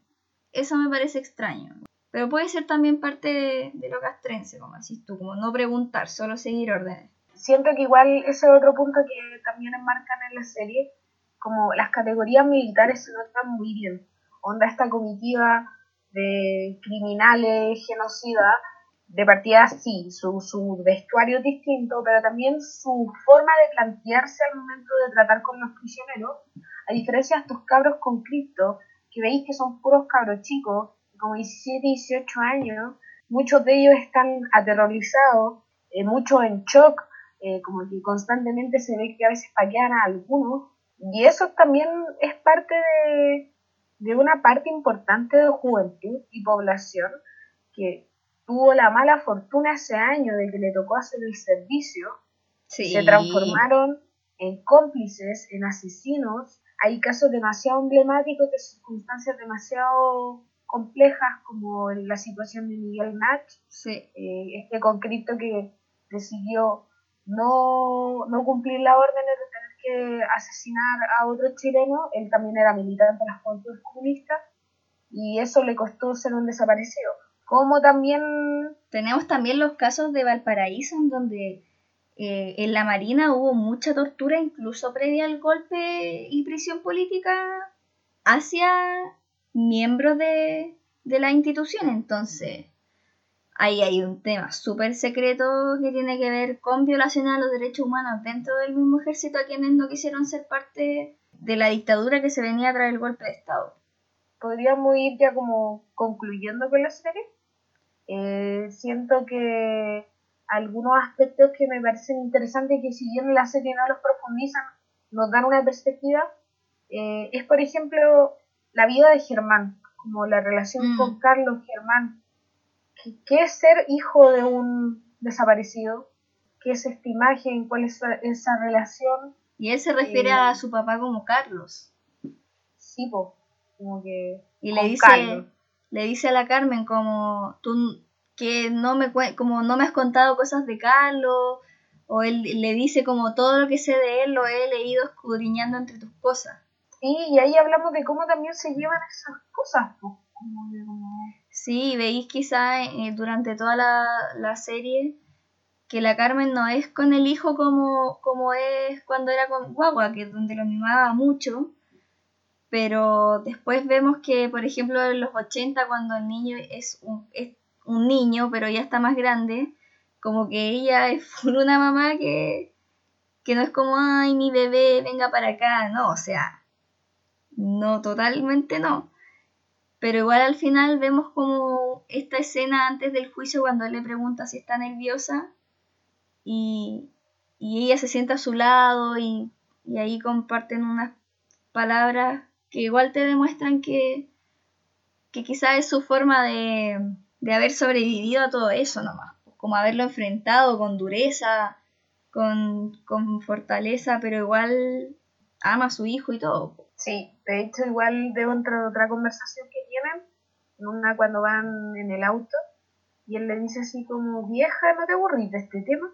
eso me parece extraño. Pero puede ser también parte de, lo castrense, como decís tú, como no preguntar, solo seguir órdenes. Siento que igual ese es otro punto que también enmarcan en la serie, como las categorías militares se notan muy bien. Onda esta comitiva de criminales, genocidas, de partida sí, su, su vestuario es distinto, pero también su forma de plantearse al momento de tratar con los prisioneros, a diferencia de estos cabros con cripto, que veis que son puros cabros chicos, como 17, 18 años, muchos de ellos están aterrorizados, eh, muchos en shock, eh, como que constantemente se ve que a veces paquean a algunos, y eso también es parte de, de una parte importante de juventud y población que tuvo la mala fortuna ese año de que le tocó hacer el servicio, se transformaron en cómplices, en asesinos. Hay casos demasiado emblemáticos de circunstancias demasiado complejas como la situación de Miguel Nach, eh, este concreto que decidió no, no cumplir la orden de tener que asesinar a otro chileno, él también era militante de las juventudes comunistas y eso le costó ser un desaparecido como también... Tenemos también los casos de Valparaíso, en donde eh, en la Marina hubo mucha tortura, incluso previa al golpe y prisión política hacia miembros de, de la institución. Entonces, ahí hay un tema súper secreto que tiene que ver con violación a los derechos humanos dentro del mismo ejército a quienes no quisieron ser parte de la dictadura que se venía tras el golpe de Estado. Podríamos ir ya como concluyendo con la serie. Eh, siento que algunos aspectos que me parecen interesantes que si bien la serie no los profundizan, nos dan una perspectiva, eh, es por ejemplo la vida de Germán, como la relación mm. con Carlos Germán. ¿Qué, es ser hijo de un desaparecido? ¿Qué es esta imagen? ¿Cuál es esa, relación? Y él se refiere a eh, su papá como Carlos. Sí, como que... Y le dice, le dice a la Carmen como tú que no me como no me has contado cosas de Carlos o él le dice como todo lo que sé de él lo he leído escudriñando entre tus cosas. Sí, y ahí hablamos de cómo también se llevan esas cosas. Sí, veis quizá eh, durante toda la, la serie que la Carmen no es con el hijo como, como es cuando era con Guagua, que es donde lo mimaba mucho, pero después vemos que, por ejemplo, en los 80, cuando el niño es un, es un niño, pero ya está más grande, como que ella *laughs* es una mamá que, que no es como, ay, mi bebé, venga para acá, no, o sea, no, totalmente no. Pero igual al final vemos como esta escena antes del juicio cuando él le pregunta si está nerviosa y, y ella se sienta a su lado y, y ahí comparten unas palabras que igual te demuestran que, que quizás es su forma de, de haber sobrevivido a todo eso nomás, como haberlo enfrentado con dureza, con, con fortaleza, pero igual ama a su hijo y todo. Sí, de hecho igual dentro de otra conversación que tienen, en una cuando van en el auto, y él le dice así como, vieja, ¿no te aburrís de este tema?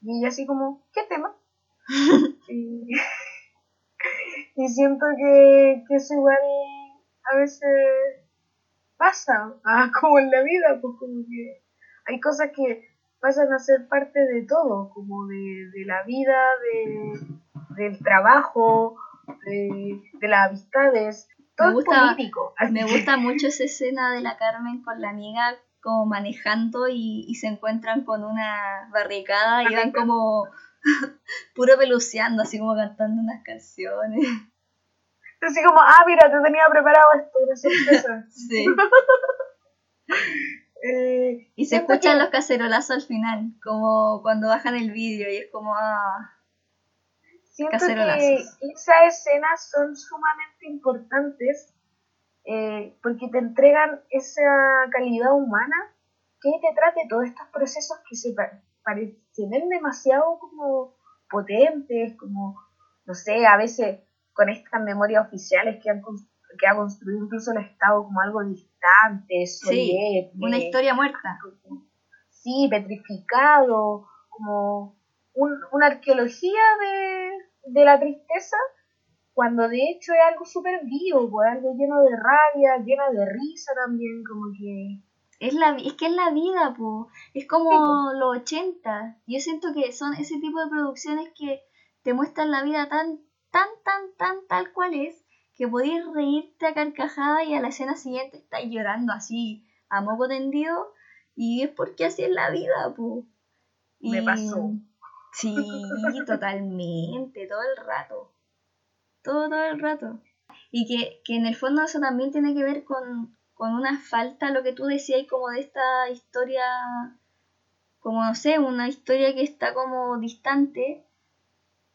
Y ella así como, ¿qué tema? *laughs* y, y, siento que, que eso igual a veces pasa, *laughs* ah, como en la vida, pues como que hay cosas que pasan a ser parte de todo, como de, de la vida, de, del trabajo, de, de las amistades, todo me gusta, político. *laughs* Me gusta mucho esa escena de la Carmen con la amiga como manejando y, y se encuentran con una barricada y van como *laughs* puro peluceando, así como cantando unas canciones. Así como, ah, mira, te tenía preparado esto, una sorpresa. *laughs* sí. *laughs* Eh, y se escuchan que- los cacerolazos al final, como cuando bajan el vídeo y es como, ah, Siento que esas escenas son sumamente importantes eh, porque te entregan esa calidad humana que detrás de todos estos procesos que se, pa- pare- se ven demasiado como potentes, como, no sé, a veces con estas memorias oficiales que han, que ha construido incluso el Estado como algo distante, solemne, una historia muerta. sí, petrificado, como un- una arqueología de, de la tristeza, cuando de hecho es algo súper vivo, pues, algo lleno de rabia, lleno de risa también, como que... Es, la, es que es la vida, po. es como los 80. Yo siento que son ese tipo de producciones que te muestran la vida tan, tan, tan, tan tal cual es, que podéis reírte a carcajada y a la escena siguiente estáis llorando así a moco tendido, y es porque así es la vida, po. Me pasó. Sí, totalmente, todo el rato. Todo, todo el rato. Y que, que en el fondo eso también tiene que ver con, con una falta, lo que tú decías, como de esta historia, como no sé, una historia que está como distante.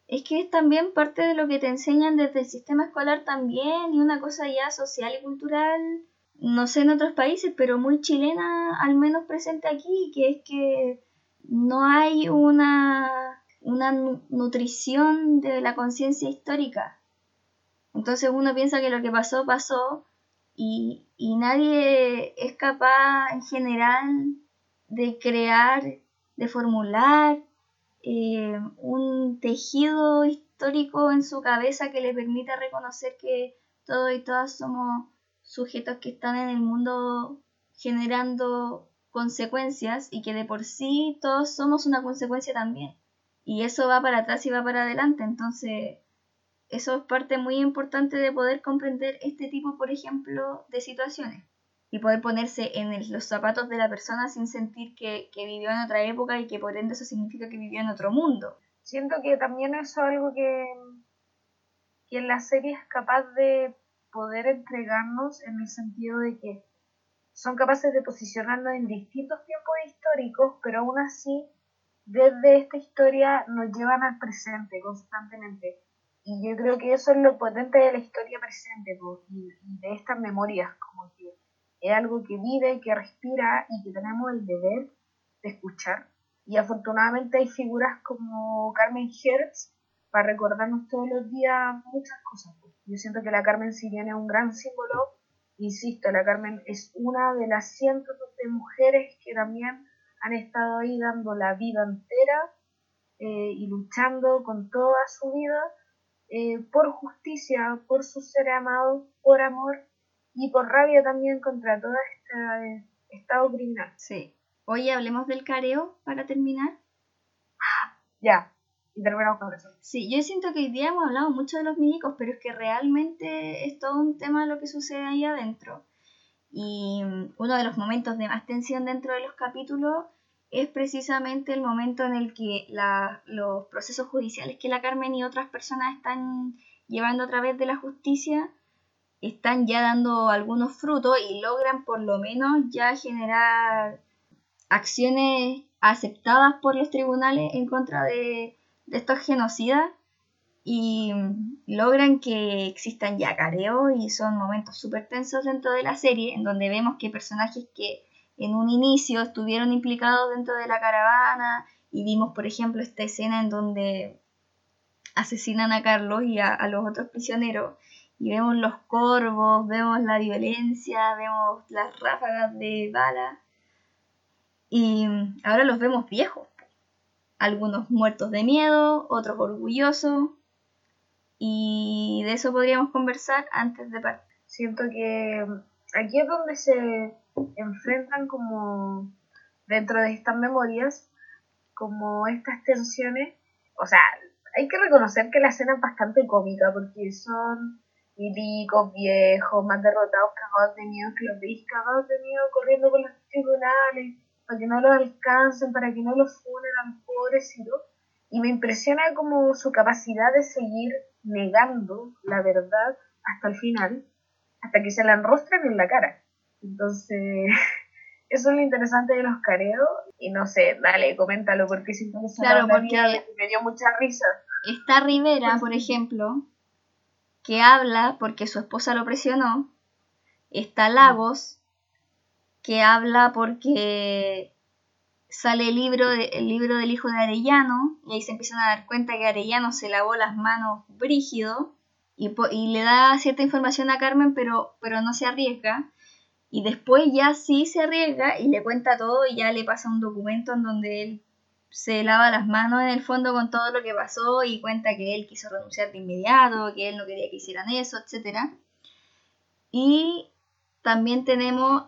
Es que es también parte de lo que te enseñan desde el sistema escolar también y una cosa ya social y cultural, no sé en otros países, pero muy chilena, al menos presente aquí, que es que no hay una, una nu- nutrición de la conciencia histórica. Entonces uno piensa que lo que pasó, pasó y, nadie es capaz en general de crear, de formular eh, un tejido histórico en su cabeza que le permita reconocer que todos y todas somos sujetos que están en el mundo generando consecuencias y que de por sí todos somos una consecuencia también. Y eso va para atrás y va para adelante. Entonces, eso es parte muy importante de poder comprender este tipo, por ejemplo, de situaciones. Y poder ponerse en los zapatos de la persona sin sentir que, que vivió en otra época y que por ende eso significa que vivió en otro mundo. Siento que también eso es algo que, que en la serie es capaz de poder entregarnos en el sentido de que son capaces de posicionarnos en distintos tiempos históricos, pero aún así desde esta historia nos llevan al presente constantemente. Y yo creo que eso es lo potente de la historia presente y, de estas memorias, como que es algo que vive, que respira y que tenemos el deber de escuchar. Y afortunadamente hay figuras como Carmen Hertz para recordarnos todos los días muchas cosas. Yo siento que la Carmen si bien es un gran símbolo, insisto, la Carmen es una de las cientos de mujeres que también han estado ahí dando la vida entera eh, y luchando con toda su vida eh, por justicia, por sus seres amados, por amor y por rabia también contra todo este eh, estado criminal. Sí. Oye, hablemos del careo para terminar. Ya, y terminamos con eso. Sí, yo siento que hoy día hemos hablado mucho de los milicos, pero es que realmente es todo un tema lo que sucede ahí adentro. Y mm, uno de los momentos de más tensión dentro de los capítulos es precisamente el momento en el que los procesos judiciales que la Carmen y otras personas están llevando a través de la justicia están ya dando algunos frutos y logran por lo menos ya generar acciones aceptadas por los tribunales en contra de, estos genocidas y logran que existan ya careos y son momentos súper tensos dentro de la serie en donde vemos que personajes que en un inicio estuvieron implicados dentro de la caravana y vimos por ejemplo esta escena en donde asesinan a Carlos y a, los otros prisioneros y vemos los corvos, vemos la violencia, vemos las ráfagas de bala y ahora los vemos viejos, algunos muertos de miedo, otros orgullosos y de eso podríamos conversar antes de partir. Siento que aquí es donde se enfrentan como dentro de estas memorias como estas tensiones, o sea, hay que reconocer que la escena es bastante cómica porque son milicos viejos, más derrotados, cagados de miedo, que los veis cagados de miedo corriendo con los tribunales para que no los alcancen, para que no los funen al pobrecito. Y me impresiona como su capacidad de seguir negando la verdad hasta el final, hasta que se la enrostran en la cara. Entonces, *laughs* eso es lo interesante de los careos. Y no sé, dale, coméntalo, porque siento que claro, porque me dio mucha risa. Está Rivera, por ejemplo, que habla porque su esposa lo presionó. Está Lagos, que habla porque sale el libro, el libro del hijo de Arellano, y ahí se empiezan a dar cuenta que Arellano se lavó las manos brígido y, le da cierta información a Carmen, pero, pero no se arriesga. Y después ya sí se arriesga y le cuenta todo y ya le pasa un documento en donde él se lava las manos en el fondo con todo lo que pasó y cuenta que él quiso renunciar de inmediato, que él no quería que hicieran eso, etc. Y también tenemos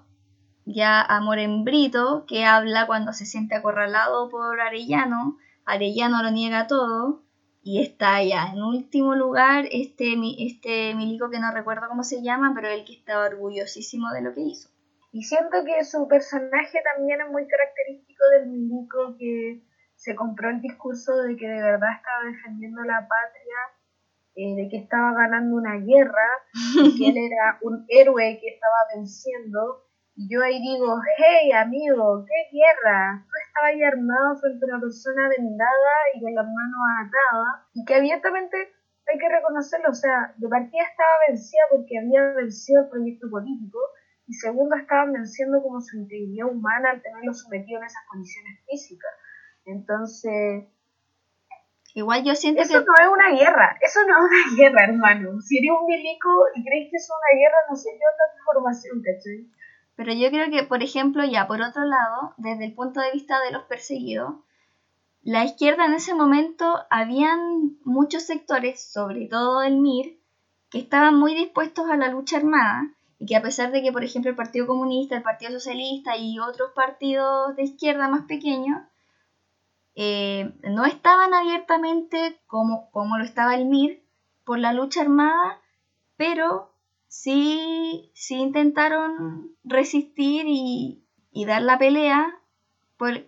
ya a Morembrito, que habla cuando se siente acorralado por Arellano, Arellano lo niega todo, y está ya en último lugar este, este milico que no recuerdo cómo se llama, pero el que estaba orgullosísimo de lo que hizo. Y siento que su personaje también es muy característico del milico que se compró el discurso de que de verdad estaba defendiendo la patria, eh, de que estaba ganando una guerra, que él *laughs* era un héroe que estaba venciendo y yo ahí digo, hey amigo, ¿qué guerra? Tú estabas ahí armado frente a una persona vendada y con las manos atadas y que abiertamente hay que reconocerlo, o sea, de partida estaba vencida porque había vencido el proyecto político y segundo estaban venciendo como su integridad humana al tenerlo sometido en esas condiciones físicas. Entonces, Igual yo siento eso no es una guerra, eso no es una guerra, hermano. Si eres un milico y crees que es una guerra, no sé qué otra información, ¿cachai? Pero yo creo que, por ejemplo, ya por otro lado, desde el punto de vista de los perseguidos, la izquierda en ese momento habían muchos sectores, sobre todo el MIR, que estaban muy dispuestos a la lucha armada y que a pesar de que, por ejemplo, el Partido Comunista, el Partido Socialista y otros partidos de izquierda más pequeños eh, no estaban abiertamente como, como lo estaba el MIR por la lucha armada, pero sí, sí intentaron resistir y, dar la pelea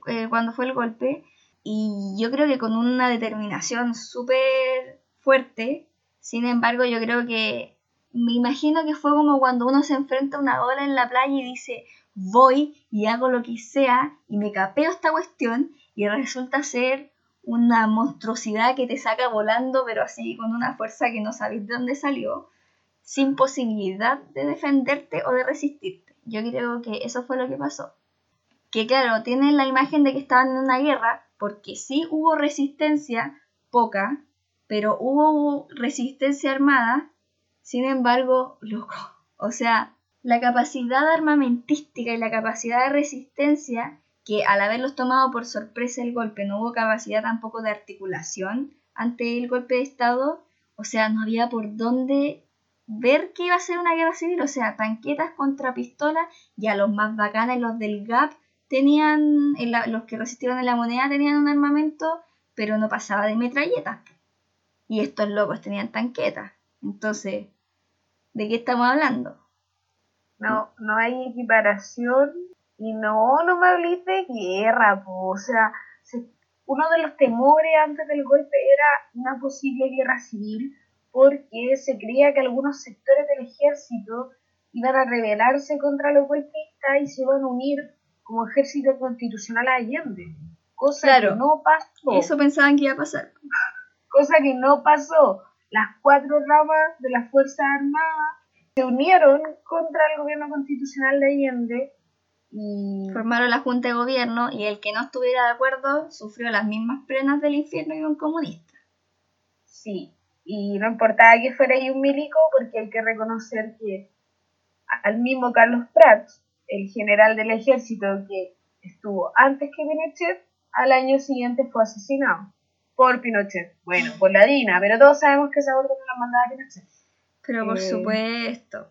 eh, cuando fue el golpe. Y yo creo que con una determinación súper fuerte. Sin embargo, yo creo que me imagino que fue como cuando uno se enfrenta a una ola en la playa y dice, voy y hago lo que sea y me capeo esta cuestión y resulta ser una monstruosidad que te saca volando, pero así con una fuerza que no sabéis de dónde salió sin posibilidad de defenderte o de resistirte. Yo creo que eso fue lo que pasó. Que claro, tienen la imagen de que estaban en una guerra, porque sí hubo resistencia, poca, pero hubo resistencia armada, sin embargo, loco. *laughs* O sea, la capacidad armamentística y la capacidad de resistencia, que al haberlos tomado por sorpresa el golpe, no hubo capacidad tampoco de articulación ante el golpe de Estado, o sea, no había por dónde ver que iba a ser una guerra civil, o sea, tanquetas contra pistolas, ya los más bacanes, los del GAP, tenían, los que resistieron en la moneda tenían un armamento, pero no pasaba de metralletas. Y estos locos tenían tanquetas. Entonces, ¿de qué estamos hablando? No, no hay equiparación y no, no me hablé de guerra, po. o sea, uno de los temores antes del golpe era una posible guerra civil porque se creía que algunos sectores del ejército iban a rebelarse contra los golpistas y se iban a unir como ejército constitucional a Allende. Cosa que no pasó. Eso pensaban que iba a pasar. Cosa que no pasó. Las cuatro ramas de las Fuerzas Armadas se unieron contra el gobierno constitucional de Allende y formaron la Junta de Gobierno y el que no estuviera de acuerdo sufrió las mismas penas del infierno y un comunista. Sí, y no importaba que fuera ahí un milico porque hay que reconocer que al mismo Carlos Prats, el general del ejército que estuvo antes que Pinochet, al año siguiente fue asesinado por Pinochet. Bueno, por la DINA, pero todos sabemos que esa orden no la mandaba Pinochet. Pero por eh, supuesto.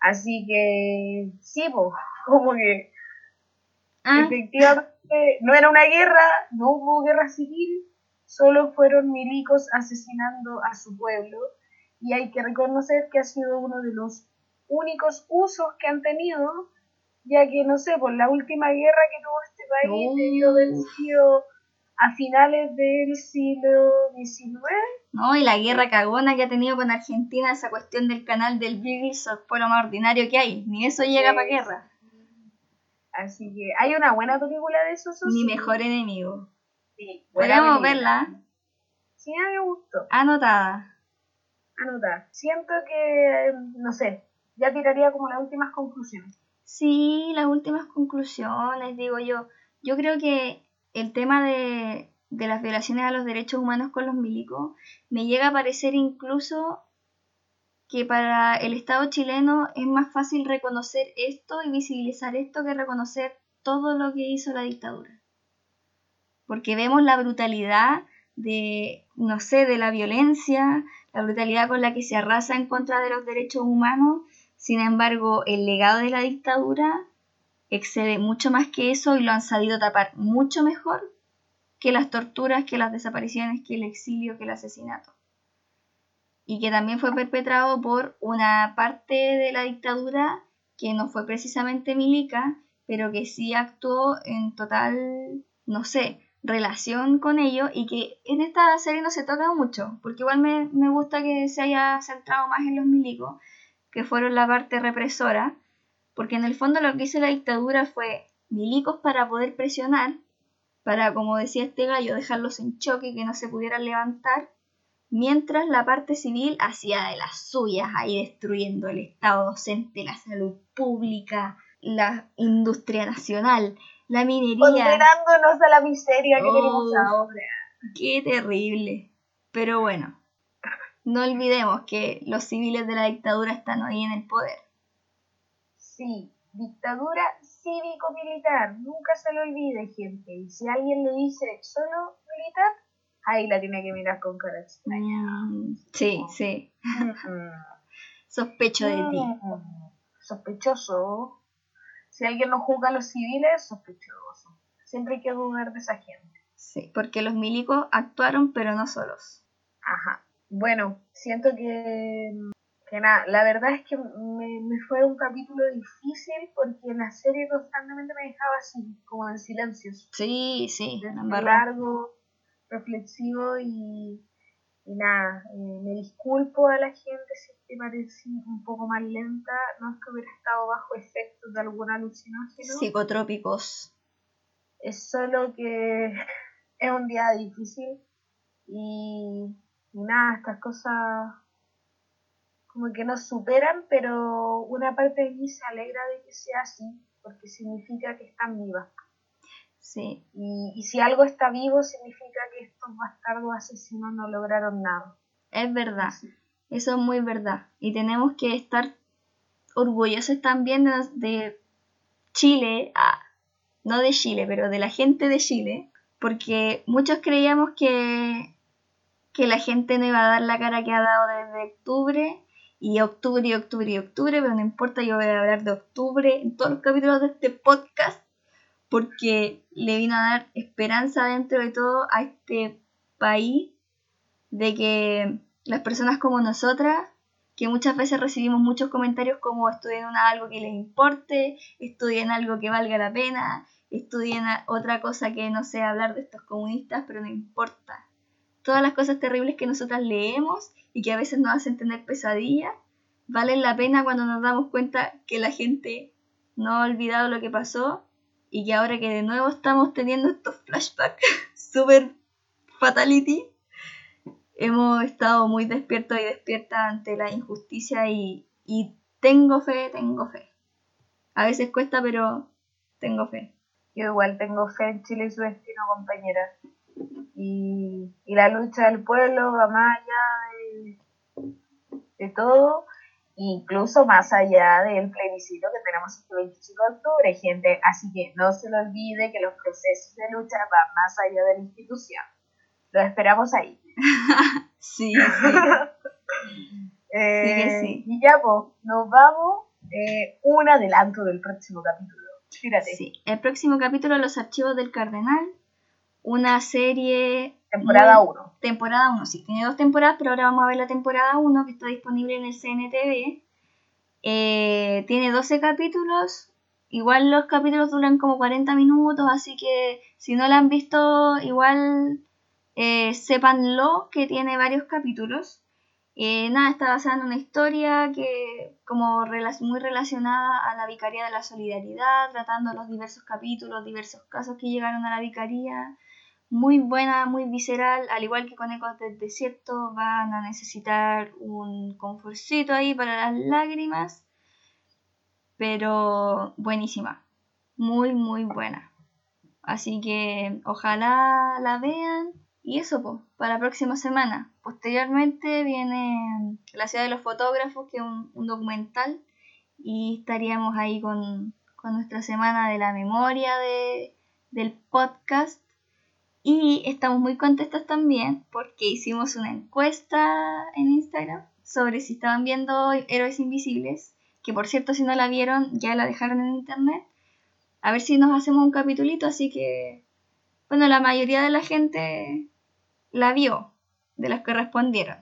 Así que sí, pues, *laughs* como que ah. efectivamente no era una guerra, no hubo guerra civil, solo fueron milicos asesinando a su pueblo y hay que reconocer que ha sido uno de los únicos usos que han tenido, ya que no sé, por la última guerra que tuvo este país debió haber sido a finales del siglo XIX. No, y la guerra cagona que ha tenido con Argentina, esa cuestión del canal del Beagle, fue lo más ordinario que hay. Ni eso llega para guerra. Así que hay una buena película de eso. Mi mejor enemigo. Sí, Podemos verla. Sí, a mí me gustó. Anotada. Anotada. Siento que, no sé, ya tiraría como las últimas conclusiones. Sí, las últimas conclusiones, digo yo. Yo creo que el tema de, las violaciones a los derechos humanos con los milicos me llega a parecer incluso que para el Estado chileno es más fácil reconocer esto y visibilizar esto que reconocer todo lo que hizo la dictadura. Porque vemos la brutalidad de, no sé, de la violencia, la brutalidad con la que se arrasa en contra de los derechos humanos, sin embargo, el legado de la dictadura excede mucho más que eso y lo han sabido tapar mucho mejor que las torturas, que las desapariciones, que el exilio, que el asesinato. Y que también fue perpetrado por una parte de la dictadura que no fue precisamente milica, pero que sí actuó en total, no sé, relación con ello y que en esta serie no se toca mucho, porque igual me, me gusta que se haya centrado más en los milicos, que fueron la parte represora, porque en el fondo lo que hizo la dictadura fue milicos para poder presionar, para, como decía este gallo, dejarlos en choque que no se pudieran levantar, mientras la parte civil hacía de las suyas, ahí destruyendo el Estado docente, la salud pública, la industria nacional, la minería. Condenándonos a la miseria que tenemos ahora. Qué terrible. Pero bueno, no olvidemos que los civiles de la dictadura están hoy en el poder. Sí, dictadura cívico-militar, nunca se lo olvide, gente. Y si alguien le dice solo militar, ahí la tiene que mirar con cara extraña. Mm, sí, sí. Sospecho de ti. Sospechoso. Si alguien no juzga a los civiles, sospechoso. Siempre hay que dudar de esa gente. Sí, porque los milicos actuaron, pero no solos. Ajá. Bueno, siento que que nada, la verdad es que me, fue un capítulo difícil porque la serie constantemente me dejaba así, como en silencio. Sí, sí, largo, reflexivo y, y nada, eh, me disculpo a la gente si te parecí un poco más lenta, no es que hubiera estado bajo efectos de algún alucinógeno. Psicotrópicos. Es solo que *laughs* es un día difícil y, y nada, estas cosas como que nos superan, pero una parte de mí se alegra de que sea así, porque significa que están vivas. Sí. Y, si algo está vivo, significa que estos bastardos asesinos no lograron nada. Es verdad, eso es muy verdad. Y tenemos que estar orgullosos también de, Chile, ah, no de Chile, pero de la gente de Chile, porque muchos creíamos que, que la gente no iba a dar la cara que ha dado desde octubre y octubre y octubre y octubre, pero no importa, yo voy a hablar de octubre en todos los capítulos de este podcast, porque le vino a dar esperanza dentro de todo a este país de que las personas como nosotras, que muchas veces recibimos muchos comentarios como estudien algo que les importe, estudien algo que valga la pena, estudien otra cosa que no sea hablar de estos comunistas, pero no importa. Todas las cosas terribles que nosotras leemos y que a veces nos hacen tener pesadillas, valen la pena cuando nos damos cuenta que la gente no ha olvidado lo que pasó y que ahora que de nuevo estamos teniendo estos flashbacks *laughs* super fatality, hemos estado muy despiertos y despiertas ante la injusticia y, y tengo fe, tengo fe. A veces cuesta, pero tengo fe. Yo igual tengo fe en Chile y su destino, compañera. Y, la lucha del pueblo va más allá de, todo incluso más allá del plebiscito que tenemos este 25 de octubre, gente. Así que no se lo olvide que los procesos de lucha van más allá de la institución. Lo esperamos ahí. *laughs* sí, sí. *laughs* eh, sí, Y ya, pues, nos vamos. Eh, un adelanto del próximo capítulo. Fíjate. Sí, el próximo capítulo, Los Archivos del Cardenal. Una serie Temporada 1. Temporada 1, sí, tiene dos temporadas, pero ahora vamos a ver la temporada 1 que está disponible en el CNTV. Eh, tiene 12 capítulos, igual los capítulos duran como 40 minutos, así que si no la han visto, igual eh, sépanlo que tiene varios capítulos. Eh, nada, está basada en una historia que como muy relacionada a la Vicaría de la Solidaridad, tratando los diversos capítulos, diversos casos que llegaron a la Vicaría. Muy buena, muy visceral, al igual que con Ecos del Desierto, van a necesitar un conforcito ahí para las lágrimas, pero buenísima, muy, muy buena. Así que ojalá la vean y eso, pues, para la próxima semana. Posteriormente viene La ciudad de los fotógrafos, que es un, documental, y estaríamos ahí con, con, nuestra semana de la memoria de, del podcast y estamos muy contentos también porque hicimos una encuesta en Instagram sobre si estaban viendo Héroes Invisibles, que por cierto si no la vieron ya la dejaron en internet. A ver si nos hacemos un capitulito, así que bueno, la mayoría de la gente la vio, de las que respondieron.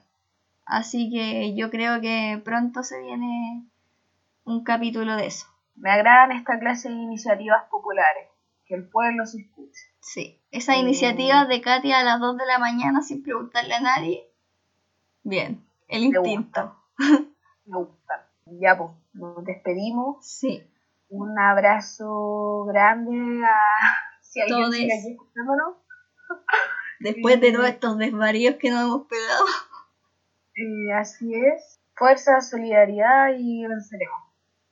Así que yo creo que pronto se viene un capítulo de eso. Me agradan esta clase de iniciativas populares, que el pueblo se escuche. Sí, esa iniciativa de Katia a las 2 de la mañana sin preguntarle a nadie. Bien, el instinto. Me gusta. Ya, pues, nos despedimos. Sí. Un abrazo grande a si alguien sigue aquí escuchándonos. Después de todos estos desvaríos que nos hemos pegado. Eh, así es. Fuerza, solidaridad y venceremos.